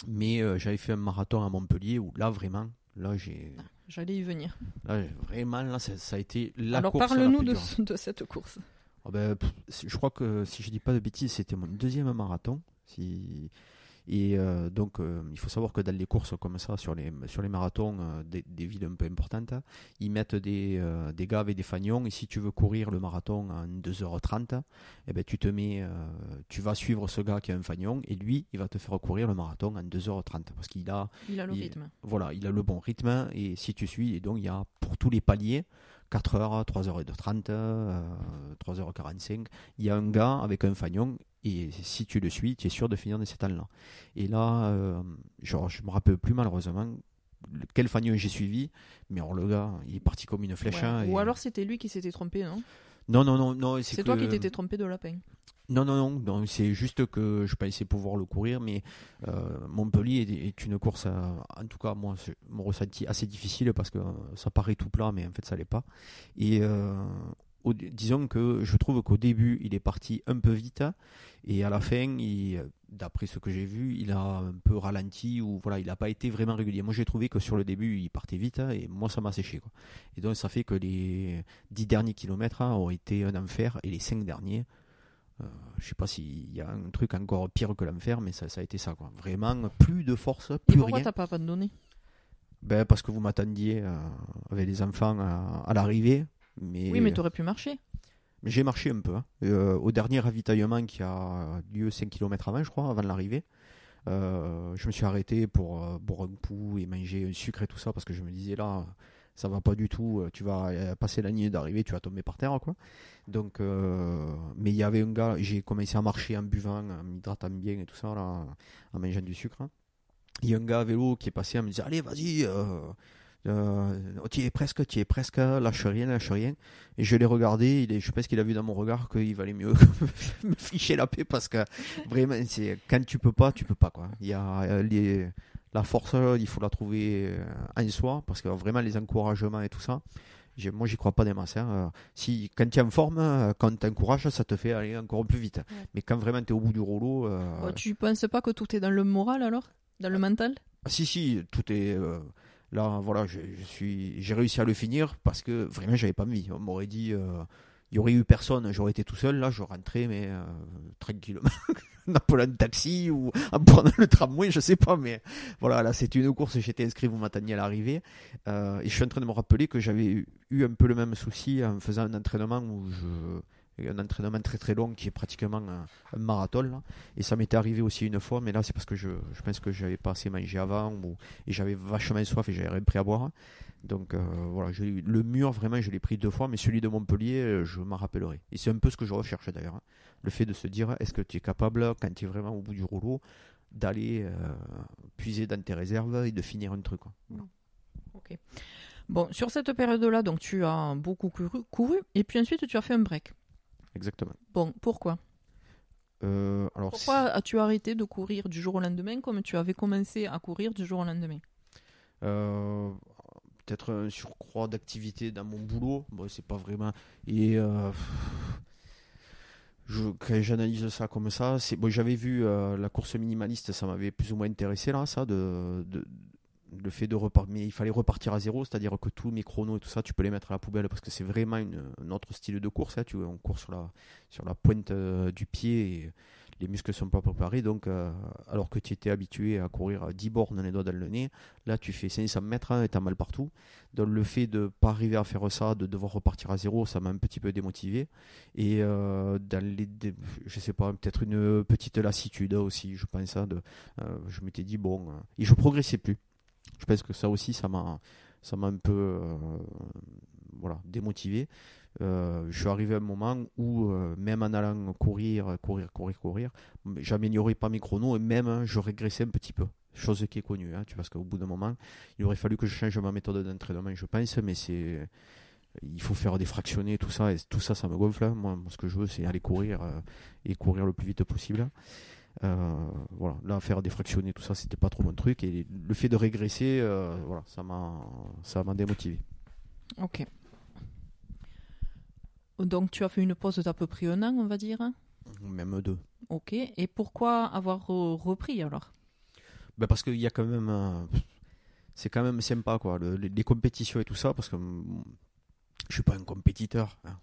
Mais j'avais fait un marathon à Montpellier où là vraiment, là j'ai, J'allais y venir. là vraiment là ça, ça a été la Alors, course la parle-nous de, cette course. Ah ben, pff, je crois que si je dis pas de bêtises, c'était mon deuxième marathon. Si... Et euh, donc, euh, il faut savoir que dans les courses comme ça, sur les, sur les marathons euh, des, des villes un peu importantes, ils mettent des, des gars avec des fagnons. Et si tu veux courir le marathon en 2h30, eh ben, tu te mets, tu vas suivre ce gars qui a un fagnon et lui, il va te faire courir le marathon en 2h30 parce qu'il a Il a le Il- rythme. voilà, il a le bon rythme et si tu suis, et donc il y a pour tous les paliers, 4h, 3h30, euh, 3h45, il y a un gars avec un fagnon et si tu le suis, tu es sûr de finir dans ces temps-là. Et là, euh, genre, je me rappelle plus malheureusement quel fagnon j'ai suivi, mais alors le gars, il est parti comme une flèche. Ouais. hein, et- Ou alors c'était lui qui s'était trompé, non? Non, non, non, non. C'est toi qui t'étais trompé de lapin. non, non, non, non, c'est juste que je pensais pouvoir le courir, mais euh, Montpellier est, est une course, en tout cas, moi, mon ressenti assez difficile parce que ça paraît tout plat, mais en fait, ça l'est pas. Et euh, au- disons que je trouve qu'au début, il est parti un peu vite, et à la fin, d'après ce que j'ai vu, il a un peu ralenti, ou voilà, il n'a pas été vraiment régulier. Moi, j'ai trouvé que sur le début, il partait vite, et moi, ça m'a séché. Quoi. Et donc, ça fait que les dix derniers kilomètres hein, ont été un enfer, et les cinq derniers, euh, je sais pas s'il y a un truc encore pire que l'enfer, mais ça, ça a été ça. Quoi. Vraiment, plus de force, Et plus pourquoi rien. t'as pas abandonné? Ben, parce que vous m'attendiez euh, avec les enfants à, à l'arrivée. Mais, Oui, mais t'aurais pu marcher. j'ai marché un peu. hein. Euh, au dernier ravitaillement qui a lieu 5 km avant, je crois, avant l'arrivée, euh, je me suis arrêté pour euh, boire un coup et manger un sucre et tout ça parce que je me disais là, ça va pas du tout. euh, Tu vas euh, passer la ligne d'arrivée, tu vas tomber par terre, quoi. Donc, euh, mais il y avait un gars, j'ai commencé à marcher en buvant, en m'hydratant bien et tout ça, là, en mangeant du sucre. hein. Il y a un gars à vélo qui est passé à me dire Allez, vas-y, euh, tu es presque, tu es presque, lâche rien, lâche rien. Et je l'ai regardé, il est, je pense qu'il a vu dans mon regard qu'il valait mieux [laughs] me ficher la paix parce que vraiment, c'est quand tu peux pas, tu peux pas. Quoi. Il y a euh, les, la force, il faut la trouver euh, en soi parce que vraiment les encouragements et tout ça. Moi, j'y crois pas des masses. hein. Si, quand tu es en forme, quand tu encourages, ça te fait aller encore plus vite. Mais quand vraiment tu es au bout du rouleau. euh, Oh, tu penses pas que tout est dans le moral alors? Dans le mental? Ah, si, si, tout est. euh, là, voilà, je, je suis, j'ai réussi à le finir parce que vraiment, j'avais pas envie. On m'aurait dit, euh, il y aurait eu personne, j'aurais été tout seul, là, je rentrais, mais euh, tranquillement, [laughs] en appelant un taxi ou en prenant le tramway, je sais pas, mais voilà, là, c'est une course, j'étais inscrit, vous m'attendiez à l'arrivée, euh, et je suis en train de me rappeler que j'avais eu un peu le même souci en faisant un entraînement où je un entraînement très très long qui est pratiquement un, marathon et ça m'était arrivé aussi une fois mais là c'est parce que je, je pense que j'avais pas assez mangé avant ou, et j'avais vachement soif et j'avais rien pris à boire donc euh, voilà, le mur, vraiment, je l'ai pris deux fois, mais celui de Montpellier, euh, je m'en rappellerai. Et c'est un peu ce que je recherche d'ailleurs. hein. Le fait de se dire, est-ce que tu es capable, quand tu es vraiment au bout du rouleau, d'aller euh, puiser dans tes réserves et de finir un truc. Ok. Bon, sur cette période-là, donc tu as beaucoup couru, couru, et puis ensuite tu as fait un break. Exactement. Bon, pourquoi? Euh, alors, Pourquoi as-tu arrêté de courir du jour au lendemain comme tu avais commencé à courir du jour au lendemain? Euh, peut-être un surcroît d'activité dans mon boulot. Bon, c'est pas vraiment. Et euh, je, quand j'analyse ça comme ça, c'est bon, j'avais vu la course minimaliste, ça m'avait plus ou moins intéressé là, ça, de, de- le fait de repartir. Mais il fallait repartir à zéro, c'est-à-dire que tous mes chronos et tout ça, tu peux les mettre à la poubelle parce que c'est vraiment une, un autre style de course. hein, tu on court sur la, sur la pointe euh, du pied et les muscles sont pas préparés. Donc, euh, alors que tu étais habitué à courir à 10 bornes les doigts dans le nez, Là, tu fais 500 mètres hein, et t'as mal partout. Donc, le fait de pas arriver à faire ça, de devoir repartir à zéro, ça m'a un petit peu démotivé. Et euh, dans les, je sais pas, peut-être une petite lassitude aussi, je pense. hein, de, je m'étais dit, bon, et je progressais plus. Je pense que ça aussi, ça m'a, ça m'a un peu euh, voilà, démotivé. Euh, je suis arrivé à un moment où, euh, même en allant courir, courir, courir, courir, j'améliorais pas mes chronos et même hein, je régressais un petit peu. Chose qui est connue, hein, tu parce qu'au bout d'un moment, il aurait fallu que je change ma méthode d'entraînement, je pense, mais c'est. Il faut faire des fractionnés, tout ça, et tout ça, ça me gonfle. hein. Moi, ce que je veux, c'est aller courir et courir le plus vite possible. Euh, voilà, là, faire des fractionnés, tout ça, c'était pas trop mon truc. Et le fait de régresser, euh, voilà, ça m'a, ça m'a démotivé. Ok. Donc tu as fait une pause d'à peu près un an, on va dire. hein? Même deux. Ok. Et pourquoi avoir re- repris alors? Ben parce qu'il y a quand même. c'est quand même sympa, quoi. le- les, les compétitions et tout ça, parce que je suis pas un compétiteur. hein.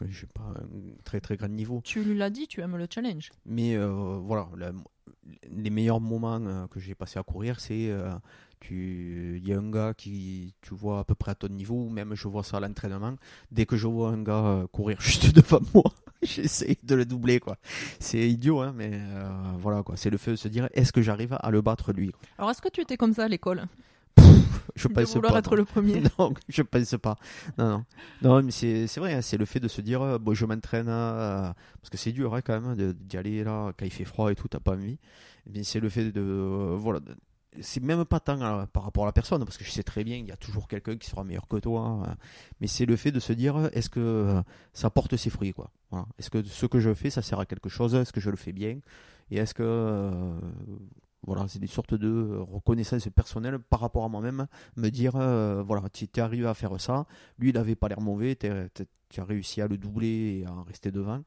Je, je suis pas un très très grand niveau. Tu l'as dit, tu aimes le challenge. Mais euh, voilà, la- les meilleurs moments euh, que j'ai passé à courir, c'est. euh, tu il y a un gars qui tu vois à peu près à ton niveau ou même je vois ça à l'entraînement dès que je vois un gars euh, courir [laughs] juste devant moi [laughs] j'essaie de le doubler quoi c'est idiot hein mais voilà quoi c'est le fait de se dire est-ce que j'arrive à le battre lui quoi. Alors est-ce que tu étais comme ça à l'école? Je De pense vouloir pas être non. le premier [laughs] non je pense pas non non non mais c'est c'est vrai hein, c'est le fait de se dire euh, bon je m'entraîne euh, parce que c'est dur hein, quand même de- d'y aller là quand il fait froid et tout t'as pas envie mais c'est le fait de euh, voilà c'est même pas tant par rapport à la personne parce que je sais très bien il y a toujours quelqu'un qui sera meilleur que toi euh, mais c'est le fait de se dire est-ce que ça porte ses fruits quoi voilà. est-ce que ce que je fais ça sert à quelque chose est-ce que je le fais bien et est-ce que voilà c'est des sortes de reconnaissance personnelle par rapport à moi-même me dire euh, voilà tu es arrivé à faire ça lui il avait pas l'air mauvais tu as réussi à le doubler et à en rester devant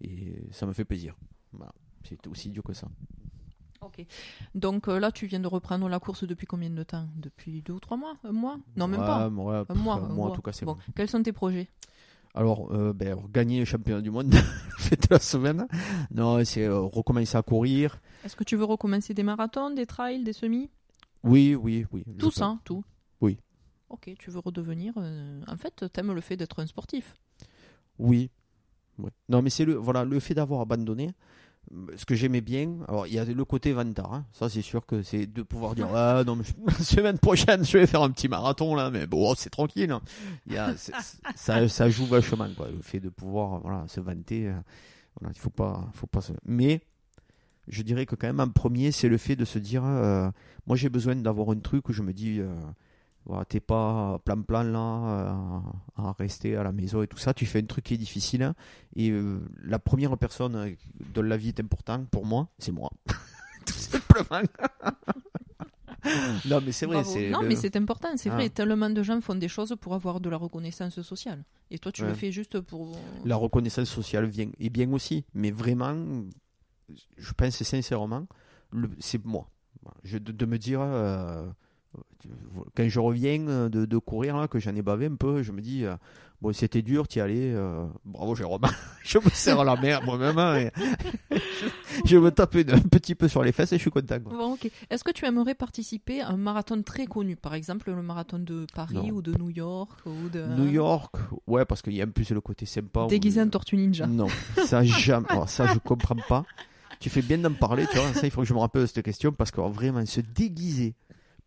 et ça me fait plaisir voilà. c'est aussi idiot que ça Ok. Donc euh, là, tu viens de reprendre la course depuis combien de temps? Depuis deux ou trois mois? Un mois? Non, même Ouais, pas. ouais, Un mois. un mois, en tout cas c'est Bon, bon. quels sont tes projets? Alors, euh, ben, gagner le championnat du monde [laughs] la semaine non c'est euh, recommencer à courir Est-ce que tu veux recommencer des marathons, des trails, des semis? Oui oui oui Tout ça, tout Oui. Ok, tu veux redevenir. euh, En fait, t'aimes le fait d'être un sportif. Oui. Ouais. Non, mais c'est le, voilà, le fait d'avoir abandonné. Ce que j'aimais bien, alors il y a le côté vantard, hein. ça c'est sûr que c'est de pouvoir dire [laughs] ah non mais je- [laughs] la semaine prochaine je vais faire un petit marathon là mais bon c'est tranquille, hein. il y a, ça, ça joue vachement quoi, le fait de pouvoir voilà se vanter, euh, il faut pas, faut pas mais je dirais que quand même en premier c'est le fait de se dire euh, moi j'ai besoin d'avoir un truc où je me dis euh, t'es pas plan plan là euh, à rester à la maison et tout ça. Tu fais un truc qui est difficile. hein. et la première personne dont la vie est importante pour moi, c'est moi. [laughs] tout simplement. [laughs] non, mais c'est vrai. Non, le- mais c'est important, c'est Ah. vrai. Tellement de gens font des choses pour avoir de la reconnaissance sociale. Et toi, tu le fais juste pour. la reconnaissance sociale vient et bien aussi. Mais vraiment, je pense sincèrement, le- c'est moi. Je, de, de me dire. euh, quand je reviens de, de courir, là, que j'en ai bavé un peu, je me dis, euh, Bon, c'était dur, t'y allais. euh, bravo, Jérôme. [laughs] je me serre la mer moi-même. hein, et [laughs] je, me tape une- un petit peu sur les fesses et je suis content. quoi. Bon, ok. Est-ce que tu aimerais participer à un marathon très connu, par exemple le marathon de Paris Non. ou de New York ou de New York, ouais, parce qu'il y a en plus le côté sympa. déguisé en tortue ninja Non, ça jamais. alors ça, je comprends pas. Tu fais bien d'en parler, tu vois. Ça, il faut que je me rappelle de cette question parce que vraiment se déguiser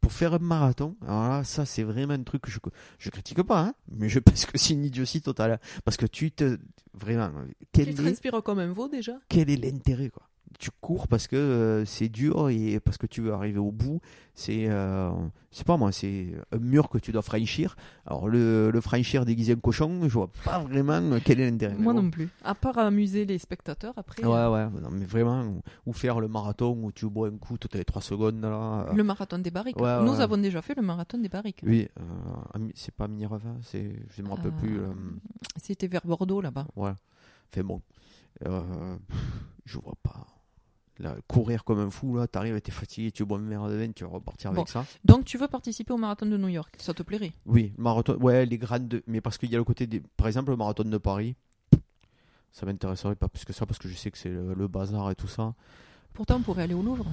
pour faire un marathon, alors là, ça, c'est vraiment un truc que je je critique pas, hein, mais je [laughs] pense que c'est une idiotie totale. Parce que tu te vraiment, Tu quel est transpires comme un veau déjà. Quel est l'intérêt quoi? Tu cours parce que euh, c'est dur et parce que tu veux arriver au bout. C'est, euh, c'est pas moi, c'est un mur que tu dois franchir. Alors le, le franchir déguisé en cochon, je vois pas vraiment quel est l'intérêt. Moi bon. non plus. À part amuser les spectateurs après. Ouais, euh, ouais, non, mais vraiment, ou, ou faire le marathon où tu bois un coup toutes les 3 secondes là. Le marathon des barriques. Ouais, Nous ouais. avons déjà fait le marathon des barriques. Oui, euh, c'est pas Minerva, c'est, je me rappelle plus. C'était vers Bordeaux là-bas. ouais, fait bon, je vois pas. Là, courir comme un fou là, t'arrives, t'es fatigué, tu bois une verre de vin, tu vas repartir Bon. avec ça. Donc tu veux participer au marathon de New York Ça te plairait? Oui, marathon, ouais, les grandes, mais parce qu'il y a le côté des, par exemple, le marathon de Paris. Ça m'intéresserait pas plus que ça parce que je sais que c'est le, le bazar et tout ça. Pourtant on pourrait aller au Louvre.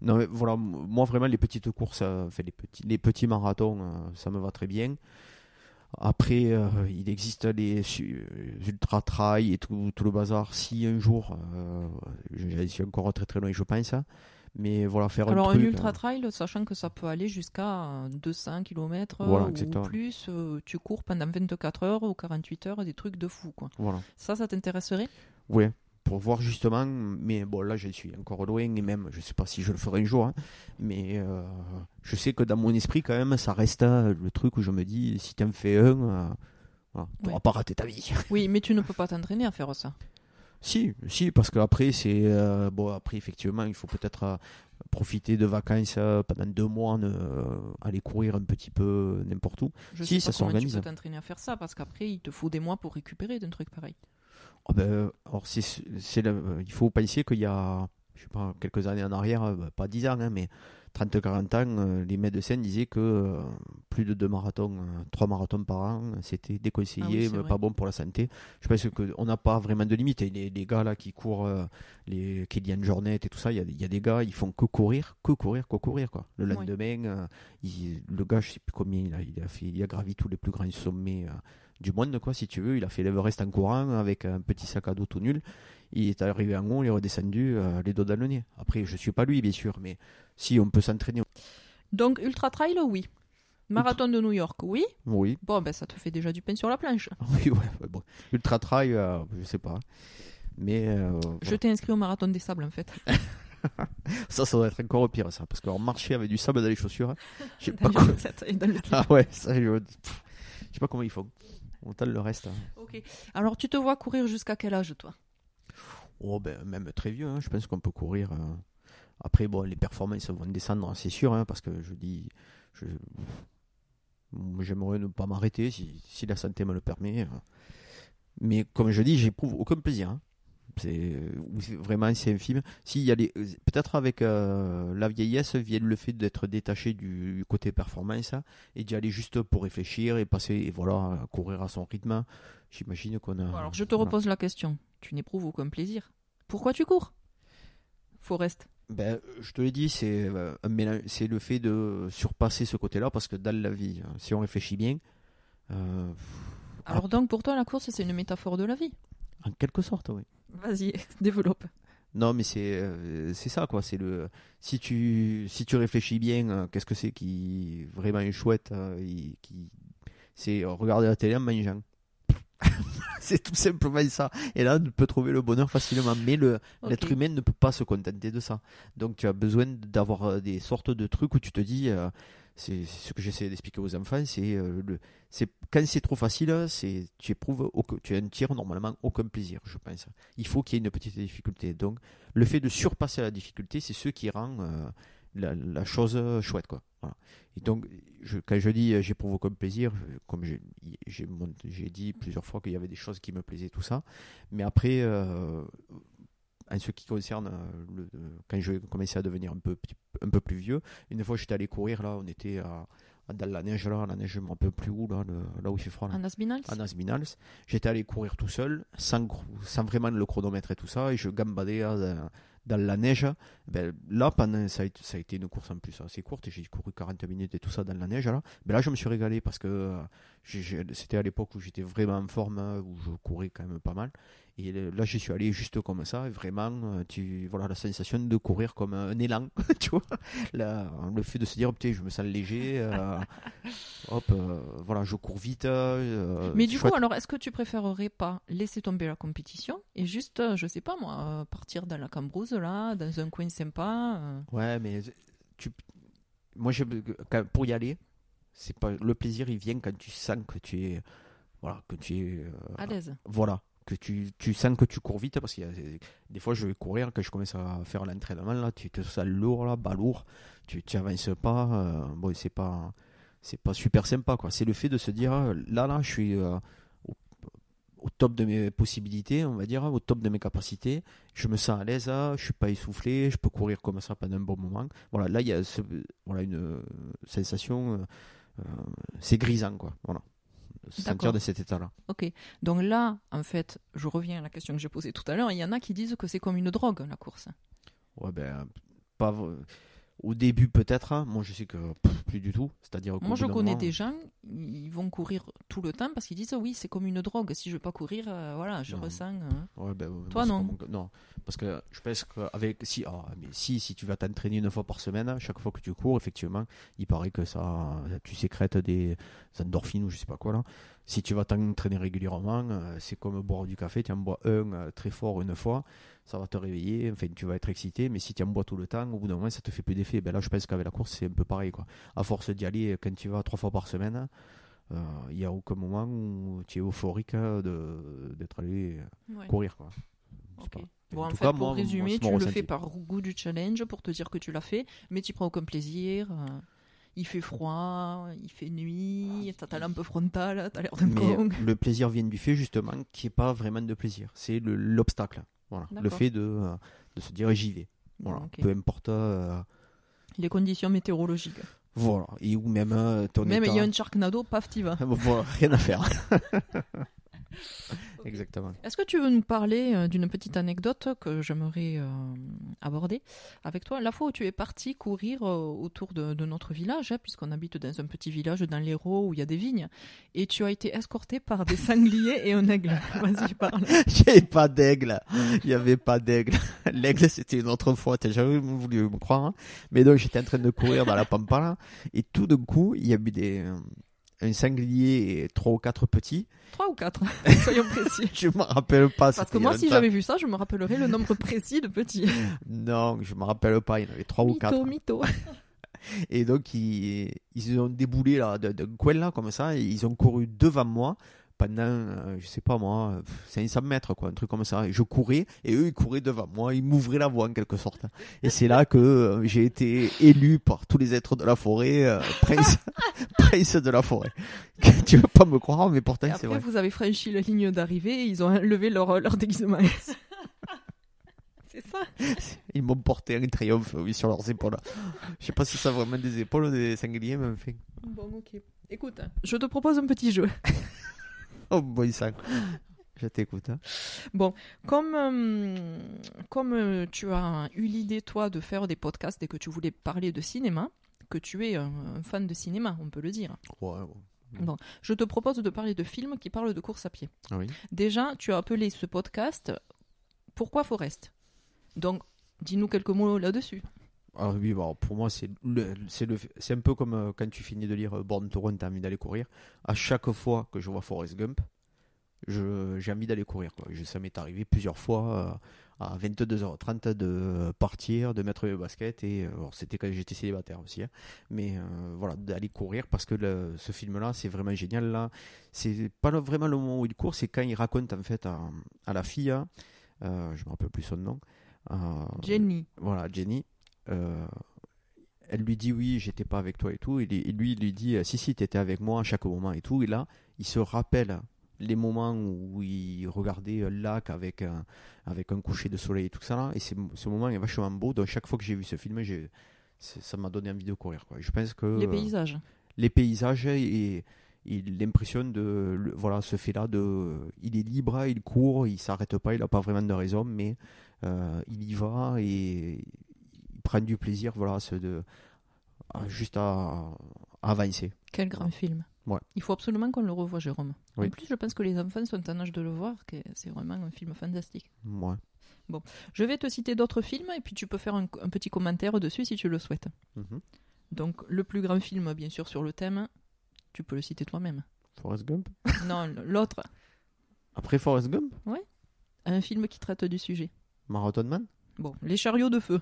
Non, mais voilà, moi vraiment les petites courses, euh, enfin, les, petits, les petits marathons, euh, ça me va très bien. Après, euh, il existe les euh, ultra trail et tout, tout le bazar. Si un jour, euh, je suis encore très très loin, je pense, hein. mais voilà, faire Alors un un ultra euh, trail, sachant que ça peut aller jusqu'à euh, 200 km Voilà, ou plus, tu cours pendant 24 heures ou 48 heures, des trucs de fou quoi. voilà. Ça, ça t'intéresserait? Ouais, pour voir justement, mais bon, là je suis encore loin et même, je sais pas si je le ferai un jour, hein, mais euh, je sais que dans mon esprit, quand même, ça reste euh, le truc où je me dis, si tu en fais un, euh, voilà, tu Ouais. pas raté ta vie. [laughs] Oui, mais tu ne peux pas t'entraîner à faire ça. si, si, parce qu'après, c'est. euh, bon, après, effectivement, il faut peut-être euh, profiter de vacances euh, pendant deux mois, aller courir un petit peu n'importe où. Je Si, sais pas ça comment tu s'organise. peux t'entraîner à faire ça parce qu'après il te faut des mois pour récupérer d'un truc pareil. Ah ben, alors c'est, c'est le- il faut penser qu'il y a, je sais pas, quelques années en arrière, euh, bah, pas 10 ans, hein, mais 30-40 ans, euh, les médecins disaient que euh, plus de deux marathons, trois marathons par an, c'était déconseillé, Ah oui, mais vrai. pas bon pour la santé. Je pense qu'on n'a pas vraiment de limite. Et les, les gars là qui courent, les Kylian Jornet et tout ça, il y a, il y a des gars, ils font que courir, que courir, que courir. Quoi. Le lendemain, il- le gars, je sais plus combien, il a, il a, fait, il a gravi tous les plus grands sommets. Du monde, quoi, si tu veux. Il a fait l'Everest en courant avec un petit sac à dos tout nul. Il est arrivé en haut, il est redescendu euh, les dos dans le nez. Après, je suis pas lui, bien sûr, mais si on peut s'entraîner, Donc ultra trail, oui. Marathon de New York, oui. oui. Bon, ben ça te fait déjà du pain sur la planche. [laughs] Oui, ouais, bon. Ultra trail, euh, je sais pas. Mais euh, Je t'ai inscrit au marathon des sables en fait. [laughs] ça, ça doit être encore pire, ça. Parce qu'en marcher avec du sable dans les chaussures, hein, je sais [laughs] pas. Ah ouais, ça, je sais pas comment ils font. On tente le reste. hein. Ok. Alors tu te vois courir jusqu'à quel âge toi? Oh, ben, même très vieux, hein, je pense qu'on peut courir. euh. Après, bon, les performances vont descendre, c'est sûr, hein, parce que je dis, je... j'aimerais ne pas m'arrêter si, si la santé me le permet. Mais comme je dis, j'éprouve aucun plaisir. hein. C'est ou c'est- vraiment c'est infime. Si il y a les, peut-être avec euh, la vieillesse vient le fait d'être détaché du côté performance hein, et d'y aller juste pour réfléchir et passer et voilà courir à son rythme. J'imagine qu'on a. Alors je te voilà. repose la question. Tu n'éprouves aucun plaisir. Pourquoi tu cours? Forest. Ben, je te l'ai dit, c'est euh, un le fait de surpasser ce côté-là, parce que dans la vie, euh, si on réfléchit bien, euh, Alors donc pour toi la course c'est une métaphore de la vie. en quelque sorte, oui. Vas-y, [laughs] développe. Non, mais c'est euh, c'est ça, quoi. C'est le si tu si tu réfléchis bien, euh, qu'est-ce que c'est qui vraiment est chouette, euh, et qui c'est regarder la télé en mangeant. [laughs] c'est tout simplement ça. Et là, on peut trouver le bonheur facilement. Mais. L'être humain ne peut pas se contenter de ça. Donc tu as besoin d'avoir des sortes de trucs où tu te dis, c'est ce que j'essaie d'expliquer aux enfants, euh, c'est quand c'est trop facile, c'est tu éprouves, aucun- tu tires normalement aucun plaisir, je pense. Il faut qu'il y ait une petite difficulté. Donc le fait de surpasser la difficulté, c'est ce qui rend euh, la, chose chouette, quoi. Et donc quand je dis euh, j'éprouve aucun plaisir, comme j'ai dit plusieurs fois qu'il y avait des choses qui me plaisaient, tout ça. Mais après, en ce qui concerne euh, le, euh, quand je commençais à devenir un peu, un peu plus vieux, une fois j'étais allé courir là, on était à, dans la neige, là, la neige, je ne me rappelle plus où, là, le- là où il fait froid. Là. En Asbinals Nasbinals. J'étais allé courir tout seul, sans, vraiment le chronomètre et tout ça, et je gambadais là, dans, dans la neige. Ben, là, pendant, ça, a été, ça a été une course en plus assez courte, j'ai couru 40 minutes et tout ça dans la neige. Là, ben, là je me suis régalé parce que euh, c'était à l'époque où j'étais vraiment en forme, hein, où je courais quand même pas mal. Et là, j'y suis allé juste comme ça, et vraiment, euh, tu, voilà, la sensation de courir comme un élan, [laughs] tu vois. Là, le fait de se dire, putain, je me sens léger, euh, hop, euh, voilà, je cours vite. euh, Mais du chouette. coup, alors, est-ce que tu préférerais pas laisser tomber la compétition et juste, je sais pas moi, partir dans la cambrousse, là, dans un coin sympa Ouais, mais tu... moi, je... pour y aller, c'est pas le plaisir, il vient quand tu sens que tu es, voilà, que tu es, euh, à l'aise voilà, que tu, tu sens que tu cours vite parce a des fois, je vais courir quand je commence à faire l'entraînement là, tu te sens lourd là, bas lourd, tu tu avances pas, euh, bon, c'est pas, c'est pas super sympa quoi. C'est le fait de se dire euh, là là, je suis euh, au, top de mes possibilités, on va dire, au top de mes capacités. Je me sens à l'aise, hein, je suis pas essoufflé, je peux courir comme ça pendant un bon moment. Voilà, là il y a voilà une euh, sensation, euh, euh, c'est grisant quoi. Voilà, sentir de cet état-là. Ok. Donc là, en fait, je reviens à la question que j'ai posée tout à l'heure. Il y en a qui disent que c'est comme une drogue, la course. Ouais, ben, pas. Au début, peut-être. hein. Moi, je sais que pff, plus du tout. C'est-à-dire Moi, je connais moment- des gens, ils vont courir tout le temps parce qu'ils disent oui, c'est comme une drogue. Si je veux pas courir, euh, voilà, je Non. ressens. euh, Ouais, ben, Toi, non. mon. Non, parce que je pense qu'avec. Si, ah, mais si, si tu vas t'entraîner une fois par semaine, chaque fois que tu cours, effectivement, il paraît que ça. Tu sécrètes des endorphines ou je sais pas quoi là. Si tu vas t'entraîner régulièrement, euh, c'est comme boire du café. Tu en bois un euh, très fort une fois, ça va te réveiller. Enfin, tu vas être excité, mais si tu en bois tout le temps, au bout d'un moment, ça te fait plus d'effet. Ben là, je pense qu'avec la course, c'est un peu pareil. Quoi. À force d'y aller, quand tu vas trois fois par semaine, euh, il n'y a aucun moment où tu es euphorique euh, d'être allé euh, ouais. courir. Quoi. Pas- Bon, en tout fait, cas, pour moi, résumer, tu le fais par goût du challenge pour te dire que tu l'as fait, mais tu prends aucun plaisir. euh, il fait froid, il fait nuit, t'as ta lampe frontale, t'as l'air d'un con. le plaisir vient du fait justement qu'il n'y ait pas vraiment de plaisir. C'est le- l'obstacle. Voilà. Le fait de, euh, de se dire j'y vais. Voilà. Peu importe. euh, Les conditions météorologiques. voilà. Et ou même euh, Même il y a un Sharknado, paf, t'y vas. [laughs] Voilà, rien à faire. [laughs] [laughs] Exactement. Est-ce que tu veux nous parler euh, d'une petite anecdote que j'aimerais euh, aborder avec toi? La fois où tu es parti courir euh, autour de, de notre village, hein, puisqu'on habite dans un petit village dans l'Hérault où il y a des vignes, et tu as été escorté par des [laughs] sangliers et un aigle. Vas-y, parle. [laughs] Avait pas d'aigle. Il n'y avait pas d'aigle. L'aigle, c'était une autre fois. T'as jamais voulu me croire. hein. Mais donc, j'étais en train de courir dans la pampa, là, Et tout d'un coup, il y a eu des, un sanglier et trois ou quatre petits. Trois ou quatre [laughs] Soyons précis. [laughs] Je me rappelle pas. Parce que moi, si j'avais vu ça, je me rappellerais le nombre précis de petits. [laughs] Non, je me rappelle pas. Il y en avait trois ou quatre. Mytho, mytho. Et donc, ils, ils ont déboulé là, d'un coin là, comme ça, et ils ont couru devant moi pendant, euh, je sais pas moi, pff, 500 mètres, quoi, un truc comme ça. Et je courais, et eux, ils couraient devant moi, ils m'ouvraient la voie en quelque sorte. Et c'est là que euh, j'ai été élu par tous les êtres de la forêt, euh, prince, [laughs] prince de la forêt. [laughs] tu veux pas me croire, mais pourtant, c'est après, vrai. vous avez franchi la ligne d'arrivée et ils ont enlevé leur, leur déguisement. [laughs] C'est ça Ils m'ont porté un triomphe, oui, sur leurs épaules. Je sais pas si ça a vraiment des épaules des sangliers, mais enfin. Bon, ok. Écoute, je te propose un petit jeu. Oh, boy, ça. [laughs] Je t'écoute. hein. Comme, euh, comme euh, tu as eu l'idée, toi, de faire des podcasts et que tu voulais parler de cinéma, que tu es un, un fan de cinéma, on peut le dire, Ouais, ouais. je te propose de parler de films qui parlent de course à pied. Ah oui. Déjà, tu as appelé ce podcast Pourquoi Forest? Donc, dis-nous quelques mots là-dessus. Ah oui, bon, pour moi, c'est le, le, un peu comme euh, quand tu finis de lire euh, Born to Run, t'as envie d'aller courir. À chaque fois que je vois Forrest Gump, j'ai envie d'aller courir. Quoi. Je, ça m'est arrivé plusieurs fois euh, à 22h30 de partir, de mettre mes baskets. Et, alors, c'était quand j'étais célibataire aussi. hein. mais euh, voilà, d'aller courir parce que le- ce film-là, c'est vraiment génial. Là. C'est pas vraiment le moment où il court, c'est quand il raconte en fait à, à la fille, hein, euh, je me rappelle plus son nom. Jenny. voilà, Jenny. Euh, elle lui dit oui, j'étais pas avec toi et tout. Et lui, et lui, il lui dit euh, si, si, t'étais avec moi à chaque moment et tout. Et là, il se rappelle les moments où il regardait le lac avec un, avec un coucher de soleil et tout ça là. Et ce moment est vachement beau. Donc chaque fois que j'ai vu ce film, ça m'a donné envie de courir. Quoi. Je pense que Les euh, paysages. les paysages et, l'impression de le- voilà ce fait là de il est libre il court il s'arrête pas il a pas vraiment de raison mais euh, il y va et prend du plaisir voilà ce de à- juste à, à avancer Quel grand film. Ouais. Il faut absolument qu'on le revoie, Jérôme. Oui. En plus, je pense que les enfants sont en âge de le voir, que c'est vraiment un film fantastique. ouais. Je vais te citer d'autres films et puis tu peux faire un, un petit commentaire dessus si tu le souhaites. Mhm. Donc, le plus grand film, bien sûr, sur le thème, tu peux le citer toi-même. Forrest Gump [laughs] non, l'autre, après Forrest Gump? Un film qui traite du sujet. Marathon Man? Bon, Les chariots de feu.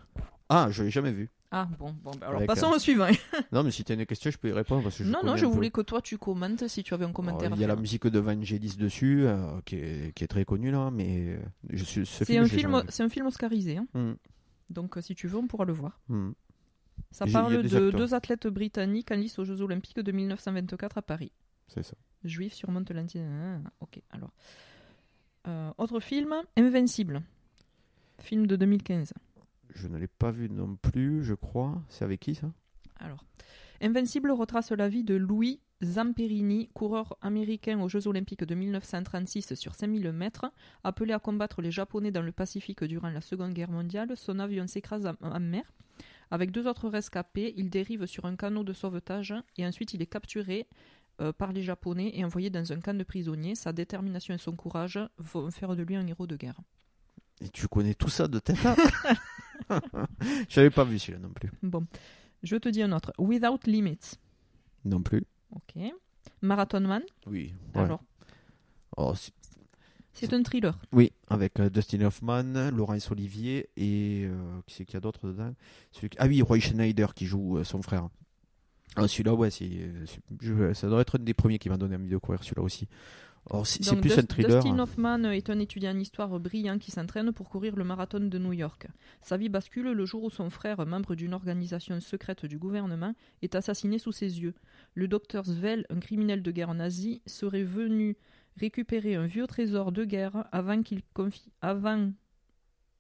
Ah je l'ai jamais vu Ah, bon, bon bah alors Avec, passons euh, au suivant. non mais si tu as une question je peux y répondre parce que je non, non, je voulais que toi tu commentes si tu avais un commentaire. Alors, à il y a la musique de Vangelis dessus, euh, qui, est, qui est très connue là, mais je suis, ce C'est un film, un film oscarisé. hein. Mm, Donc, si tu veux, on pourra le voir. mm. Ça parle de acteurs. deux athlètes britanniques en lice aux Jeux Olympiques de 1924 à Paris. C'est ça. Juifs surmontent l'anti. Ah, ok, alors. Euh, autre film, Invincible. Film de 2015. Je ne l'ai pas vu non plus, je crois. C'est avec qui ça? Alors, Invincible retrace la vie de Louis Zamperini, coureur américain aux Jeux Olympiques de 1936 sur 5000 mètres. Appelé à combattre les Japonais dans le Pacifique durant la Seconde Guerre mondiale, son avion s'écrase en- mer. Avec deux autres rescapés, il dérive sur un canot de sauvetage et ensuite il est capturé euh, par les Japonais et envoyé dans un camp de prisonniers. Sa détermination et son courage vont faire de lui un héros de guerre. Et tu connais tout ça de tête là [laughs] [laughs] Je n'avais pas vu celui-là non plus. Bon, je te dis un autre. Without Limits. Non plus. Ok. Marathon Man. Oui. ouais. Alors, Oh, c'est- c'est un thriller. oui, avec euh, Dustin Hoffman, Laurence Olivier et euh, qui c'est qu'il y a d'autres dedans? Celui qui- Ah oui, Roy Schneider qui joue euh, son frère. Ah, celui-là, ouais, c'est, euh, c'est- je- ça doit être un des premiers qui m'a donné envie de courir celui-là aussi. C'est, plus un thriller. Dustin Hoffman est un étudiant en histoire brillant qui s'entraîne pour courir le marathon de New York. Sa vie bascule le jour où son frère, membre d'une organisation secrète du gouvernement, est assassiné sous ses yeux. Le docteur Svel, un criminel de guerre nazi, serait venu récupérer un vieux trésor de guerre avant qu'il confie avant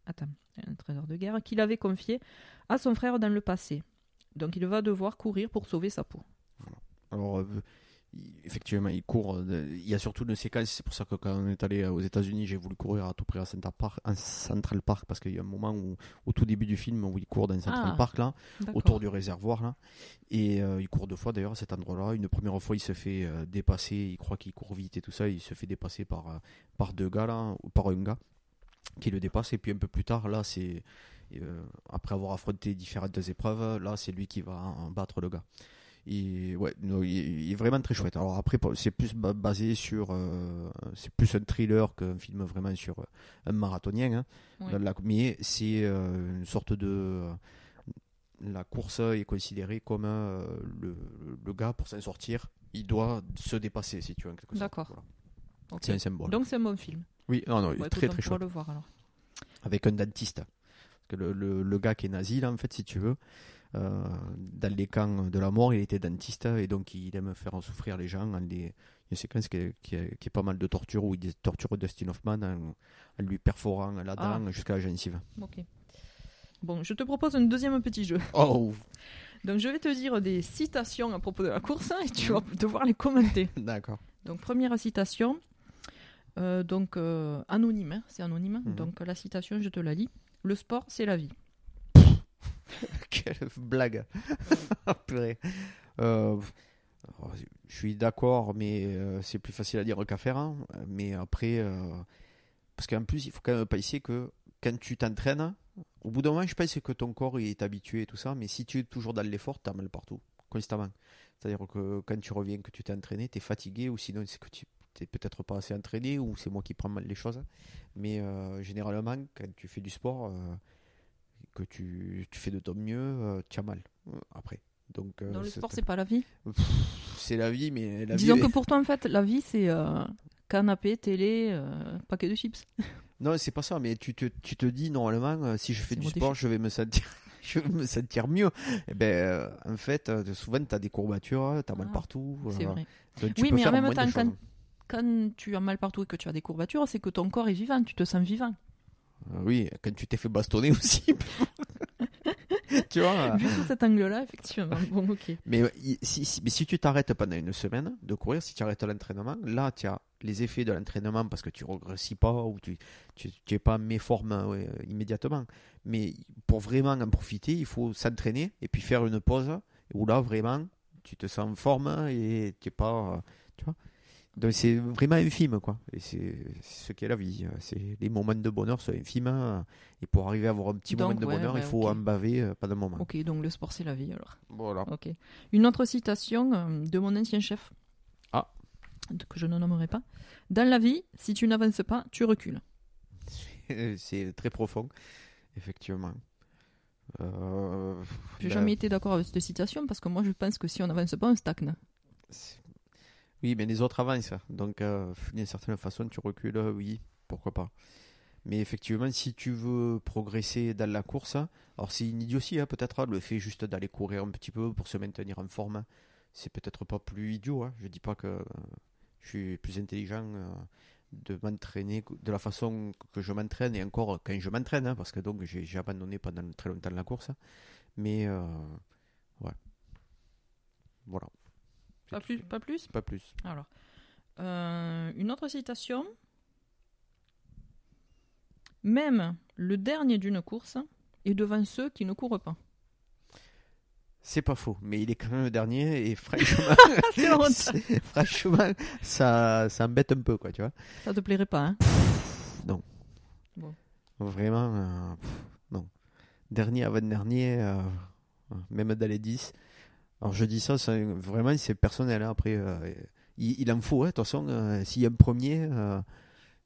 attends un trésor de guerre qu'il avait confié à son frère dans le passé. Donc il va devoir courir pour sauver sa peau. Alors, euh, effectivement, il court. euh, Il y a surtout une séquence. C'est pour ça que quand on est allé aux États-Unis, j'ai voulu courir à tout près à Central Park, à Central Park parce qu'il y a un moment où, au tout début du film, où il court dans Central Ah, Park, là, autour du réservoir. Là, et euh, il court deux fois d'ailleurs à cet endroit-là. Une première fois, il se fait euh, dépasser. Il croit qu'il court vite et tout ça. Il se fait dépasser par, euh, par deux gars, là, ou par un gars qui le dépasse. Et puis un peu plus tard, là, c'est. euh, après avoir affronté différentes épreuves, là, c'est lui qui va en battre le gars. Ouais, il, est vraiment très chouette. Alors après, c'est plus ba- basé sur, euh, c'est plus un thriller qu'un film vraiment sur euh, un marathonien. hein. Oui. Dans la- mais c'est euh, une sorte de, la course est considérée comme euh, le, le gars pour s'en sortir, il doit se dépasser si tu veux. D'accord. Voilà. Ok. C'est un symbole. Donc c'est un bon film. oui, non, non, il est très très chouette. le voir alors. Avec un dentiste. Parce que le, le, le gars qui est nazi là, en fait, si tu veux. Euh, dans les camps de la mort, il était dentiste et donc il aime faire souffrir les gens. en les- Il y a une séquence qui est, qui est- qui est pas mal de torture où il torture Dustin Hoffman en, en lui perforant la dent Ah. jusqu'à la gencive. Ok. Bon, je te propose un deuxième petit jeu. Oh Donc je vais te dire des citations à propos de la course hein, et tu vas devoir les commenter. [laughs] D'accord. Donc première citation, euh, donc euh, anonyme, hein, c'est anonyme. Mhm. Donc la citation, je te la lis. Le sport, c'est la vie. Quelle blague [laughs] Purée. Euh, oh, je suis d'accord, mais euh, c'est plus facile à dire qu'à faire. hein. Mais après, euh, parce qu'en plus, il faut quand même pas essayer que quand tu t'entraînes, au bout d'un moment, je pense que ton corps est habitué et tout ça, mais si tu es toujours dans l'effort, tu as mal partout, constamment. C'est-à-dire que quand tu reviens, que tu t'es entraîné, tu es fatigué, ou sinon c'est que tu n'es peut-être pas assez entraîné, ou c'est moi qui prends mal les choses. Mais généralement, quand tu fais du sport, que tu, tu fais de ton mieux, euh, tu as mal euh, après. Donc, euh, Dans le sport, c'est pas la vie. c'est la vie, mais la Disons vie. que pour toi, en fait, la vie, c'est canapé, télé, paquet de chips. Non, c'est pas ça, mais tu te, tu te dis normalement, si je fais du sport, je vais me sentir, [laughs] je vais me sentir mieux. Et ben, euh, en fait, euh, souvent, tu as des courbatures, tu as mal Ah, partout. C'est vrai. Oui, mais en même temps, quand-. Quand tu as mal partout et que tu as des courbatures, c'est que ton corps est vivant, tu te sens vivant. Euh, oui, quand tu t'es fait bastonner [laughs] aussi. tu vois Vu sous cet angle-là, effectivement. [laughs] Bon, ok. mais, euh, si, si- mais si tu t'arrêtes pendant une semaine de courir, si tu arrêtes l'entraînement, là, tu as les effets de l'entraînement parce que tu progressis pas ou tu tu tu es pas méforme euh, immédiatement. Mais pour vraiment en profiter, il faut s'entraîner et puis faire une pause où là, vraiment, tu te sens en forme et tu es pas. euh, Tu vois Donc c'est vraiment infime, quoi. Et c'est ce qu'est la vie. C'est les moments de bonheur sont infimes. euh, Et pour arriver à avoir un petit Donc, moment de ouais, bonheur, ouais, il faut ok. en baver euh, pendant un moment. Ok, donc le sport, c'est la vie, alors. Voilà. Ok. Une autre citation euh, de mon ancien chef. Ah. Que je ne nommerai pas. Dans la vie, si tu n'avances pas, tu recules. [laughs] c'est très profond, effectivement. Euh, J'ai ben, jamais été d'accord avec cette citation parce que moi, je pense que si on n'avance pas, on stagne. Oui, mais les autres avancent. Donc, euh, d'une certaine façon, tu recules, oui, pourquoi pas. Mais effectivement, si tu veux progresser dans la course, alors c'est une idiotie, hein, peut-être, le fait juste d'aller courir un petit peu pour se maintenir en forme, c'est peut-être pas plus idiot. Hein. Je dis pas que je suis plus intelligent euh, de m'entraîner de la façon que je m'entraîne et encore quand je m'entraîne, hein, parce que donc j'ai j'ai abandonné pendant très longtemps la course. Mais euh, ouais, voilà. Pas plus, pas plus Pas plus. Alors, euh, une autre citation. Même le dernier d'une course est devant ceux qui ne courent pas. C'est pas faux, mais il est quand même le dernier et franchement, [laughs] [laughs] [laughs] franchement ça, ça embête un peu, quoi, tu vois. Ça te plairait pas, hein Vraiment, euh, pff, non. Dernier avant-dernier, euh, même dans les 10. Alors je dis ça, c'est- vraiment c'est personnel. hein. Après, euh, il, il en faut, hein. de toute façon, euh, s'il y a un premier, euh,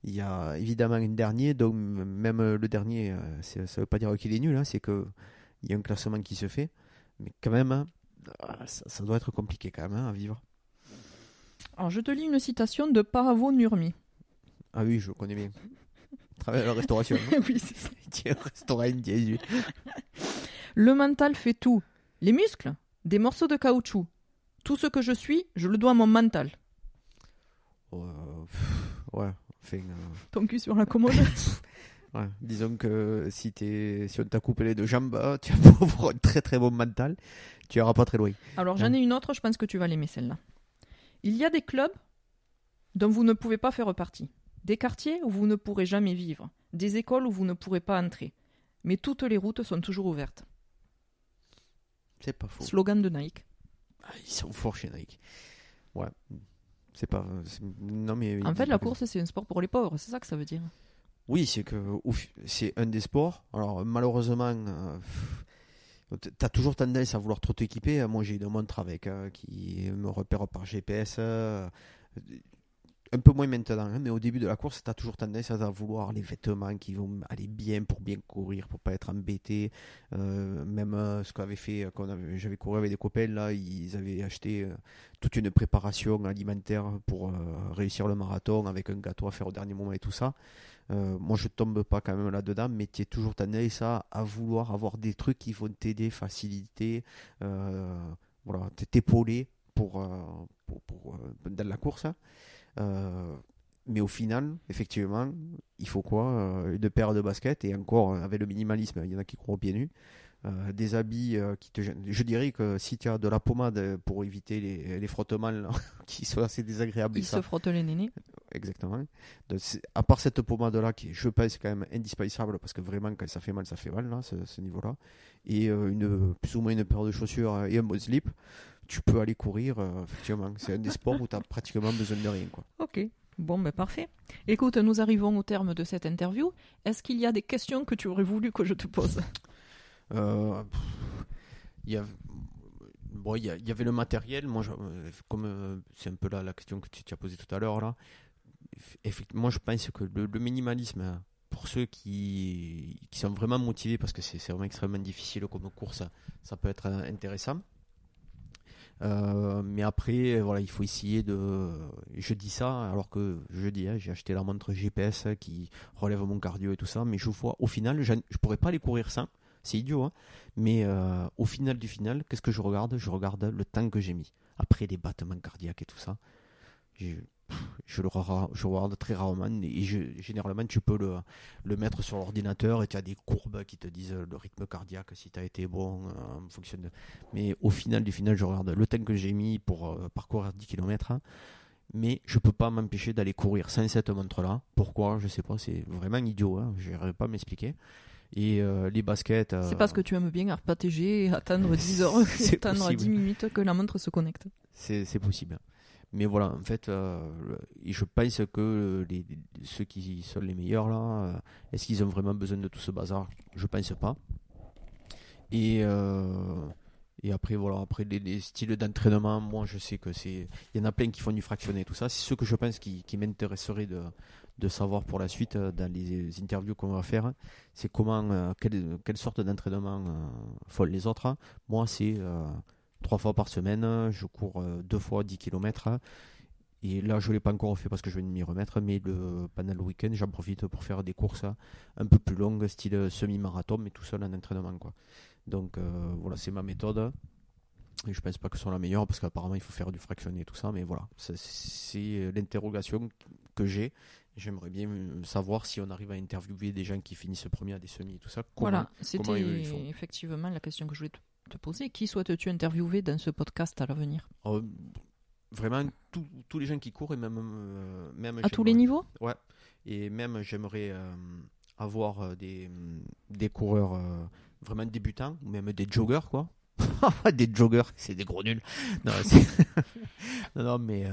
il y a évidemment un dernier. Donc même le dernier, ça veut pas dire qu'il est nul, hein, c'est qu'il y a un classement qui se fait. Mais quand même, hein, ah, ça, ça doit être compliqué quand même à vivre. Alors, je te lis une citation de Paavo Nurmi. Ah oui, je connais bien. Il Travaille à la restauration. [laughs] oui, c'est ça. [laughs] Il restaurant. [laughs] Le mental fait tout. Les muscles, des morceaux de caoutchouc. Tout ce que je suis, je le dois à mon mental. Euh, pff, ouais, enfin, euh, Ton cul sur la commode. [laughs] ouais. Disons que si, t'es- si on t'a coupé les deux jambes, euh, [laughs] tu vas avoir un très très bon mental. Tu iras pas très loin. Alors j'en ai une autre, je pense que tu vas l'aimer celle-là. Il y a des clubs dont vous ne pouvez pas faire partie, des quartiers où vous ne pourrez jamais vivre, des écoles où vous ne pourrez pas entrer. Mais toutes les routes sont toujours ouvertes. C'est pas faux. Slogan de Nike. Ah, ils sont forts chez Nike. Ouais. C'est pas. Non, mais. En fait, la course, c'est un sport pour les pauvres, c'est ça que ça veut dire. Oui, c'est que c'est un des sports. Alors malheureusement, euh, t'as toujours tendance à vouloir trop t'équiper. Moi, j'ai une montre avec euh, qui me repère par GPS. euh, un peu moins maintenant, hein, mais au début de la course, t'as toujours tendance à vouloir les vêtements qui vont aller bien pour bien courir, pour pas être embêté. Euh, même euh, ce qu'avait fait, euh, quand j'avais couru avec des copains là, ils avaient acheté euh, toute une préparation alimentaire pour réussir le marathon avec un gâteau à faire au dernier moment et tout ça. Moi, je tombe pas quand même là-dedans, mais tu es toujours tendance à, vouloir avoir des trucs qui vont t'aider, faciliter, voilà, t'épauler pour, pour, dans la course. hein. Euh, mais au final, effectivement, il faut quoi Euh, Une paire de baskets et encore, euh, avec le minimalisme, il y en a qui courent pieds nus. Euh, des habits euh, qui te gênent. Je dirais que si tu as de la pommade pour éviter les, les frottements là, [laughs] qui sont assez désagréables, Ils ça, se frottent les nénés. Exactement. Donc, à part cette pommade-là, qui je pense quand même indispensable, parce que vraiment, quand ça fait mal, ça fait mal, là, ce, ce niveau-là, et euh, une, plus ou moins une paire de chaussures et un bon slip, tu peux aller courir, euh, effectivement. C'est un des sports où tu as pratiquement besoin de rien. Quoi. Ok. Bon, ben parfait. Écoute, nous arrivons au terme de cette interview. Est-ce qu'il y a des questions que tu aurais voulu que je te pose? Euh, pff, y a- bon, il y, avait le matériel. Moi, je- euh, comme euh, c'est un peu là la question que tu t'as posée tout à l'heure là. eff- Effectivement, moi, je pense que le, le minimalisme, hein, pour ceux qui, qui sont vraiment motivés, parce que c'est vraiment extrêmement difficile comme course, ça peut être intéressant. Euh, mais après, voilà, il faut essayer de. Je dis ça alors que je dis, hein, j'ai acheté la montre GPS qui relève mon cardio et tout ça, mais je vois au final, je pourrais pas aller courir sans. C'est idiot, hein. Mais euh, au final du final, qu'est-ce que je regarde? Je regarde le temps que j'ai mis. Après les battements cardiaques et tout ça. Je le je regarde très rarement et je- généralement tu peux le, le mettre sur l'ordinateur et tu as des courbes qui te disent le rythme cardiaque si tu as été bon euh, en fonction de... mais au final du final je regarde le temps que j'ai mis pour euh, parcourir 10 km mais je peux pas m'empêcher d'aller courir sans cette montre là pourquoi? Je sais pas c'est vraiment idiot hein, je n'arrive pas m'expliquer et euh, les baskets euh, C'est parce que tu aimes bien arpéger, attendre 10 heures, [laughs] attendre possible. 10 minutes que la montre se connecte. C'est possible. Mais voilà, en fait, euh, je pense que ceux qui sont les meilleurs là, euh, est-ce qu'ils ont vraiment besoin de tout ce bazar? Je pense pas. Et, euh, et après, voilà, après les, les styles d'entraînement, moi je sais que c'est. Il y en a plein qui font du fractionné, tout ça. C'est ce que je pense qui, m'intéresserait de, de savoir pour la suite dans les interviews qu'on va faire. C'est comment, quelle, quelle sorte d'entraînement font les autres. Moi, c'est. Trois fois par semaine. Je cours euh, deux fois 10 km. Et là, je ne l'ai pas encore fait parce que je de m'y remettre. Mais le, pendant le week-end, j'en profite pour faire des courses un peu plus longues, style semi-marathon, mais tout seul en entraînement. Quoi. Donc euh, voilà, c'est ma méthode. Et je pense pas que ce soit la meilleure parce qu'apparemment il faut faire du fractionné et tout ça. Mais voilà, c'est l'interrogation que j'ai. J'aimerais bien euh, savoir si on arrive à interviewer des gens qui finissent premier à des semis et tout ça. Comment- Voilà, c'était effectivement la question que je voulais te, te poser. Qui souhaites-tu interviewer dans ce podcast à l'avenir? Euh, vraiment tous- tous les gens qui courent et même euh, même À tous les niveaux? Ouais. Et même j'aimerais euh, avoir euh, des des coureurs euh, vraiment débutants ou même des joggers quoi. [laughs] Des joggers c'est des gros nuls. Non, [laughs] non, non, mais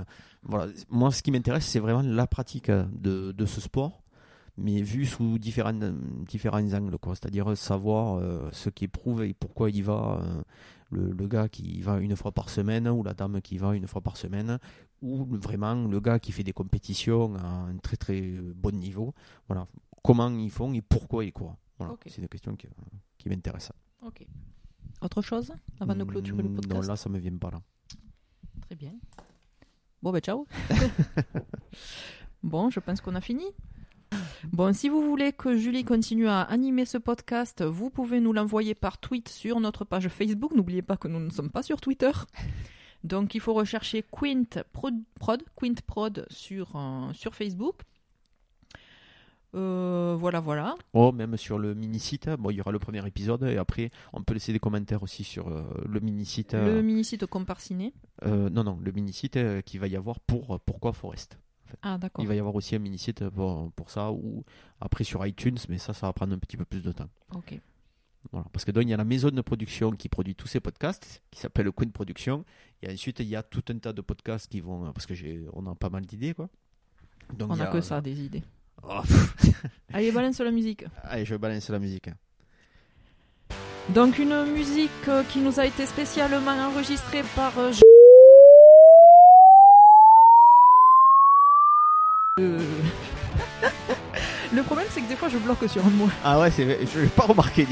voilà. Moi ce qui m'intéresse c'est vraiment la pratique de, de ce sport mais vu sous différents, différents angles, quoi. C'est-à-dire savoir euh, ce qui éprouve et pourquoi il va, euh, le, le gars qui va une fois par semaine ou la dame qui va une fois par semaine, ou vraiment le gars qui fait des compétitions à un très très bon niveau. Voilà. Comment ils font et pourquoi ils courent. Voilà. C'est une question qui, qui m'intéresse. Ok. Autre chose avant de clôturer le Mm, podcast? Non, là, ça me vient pas là. Très bien. Bon, ben ciao. [laughs] bon, je pense qu'on a fini. Bon, si vous voulez que Julie continue à animer ce podcast, vous pouvez nous l'envoyer par tweet sur notre page Facebook. N'oubliez pas que nous ne sommes pas sur Twitter. [laughs] Donc, il faut rechercher Quint Prod, Prod, Quint Prod sur, euh, sur Facebook. Euh, voilà, voilà. Oh, même sur le mini-site, bon, il y aura le premier épisode et après, on peut laisser des commentaires aussi sur euh, le mini-site. Le mini-site Comparciné. non, non, le mini-site qu'il va y avoir pour Pourquoi Forest. Ah, d'accord. Il va y avoir aussi un mini-site pour, pour ça, ou après sur iTunes, mais ça, ça va prendre un petit peu plus de temps. Ok. Voilà. Parce que donc, il y a la maison de production qui produit tous ces podcasts, qui s'appelle Queen Production, et ensuite, il y a tout un tas de podcasts qui vont. Parce que j'ai, on a pas mal d'idées, quoi. Donc, On a- que ça, des idées. Oh. [laughs] Allez, balance la musique. Allez, je balance la musique. Donc une musique euh, qui nous a été spécialement enregistrée par euh, [laughs] Le problème c'est que des fois je bloque sur un mot. Ah ouais, c'est, je n'ai pas remarqué.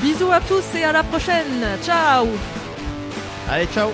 Bisous à tous et à la prochaine. Ciao Allez, ciao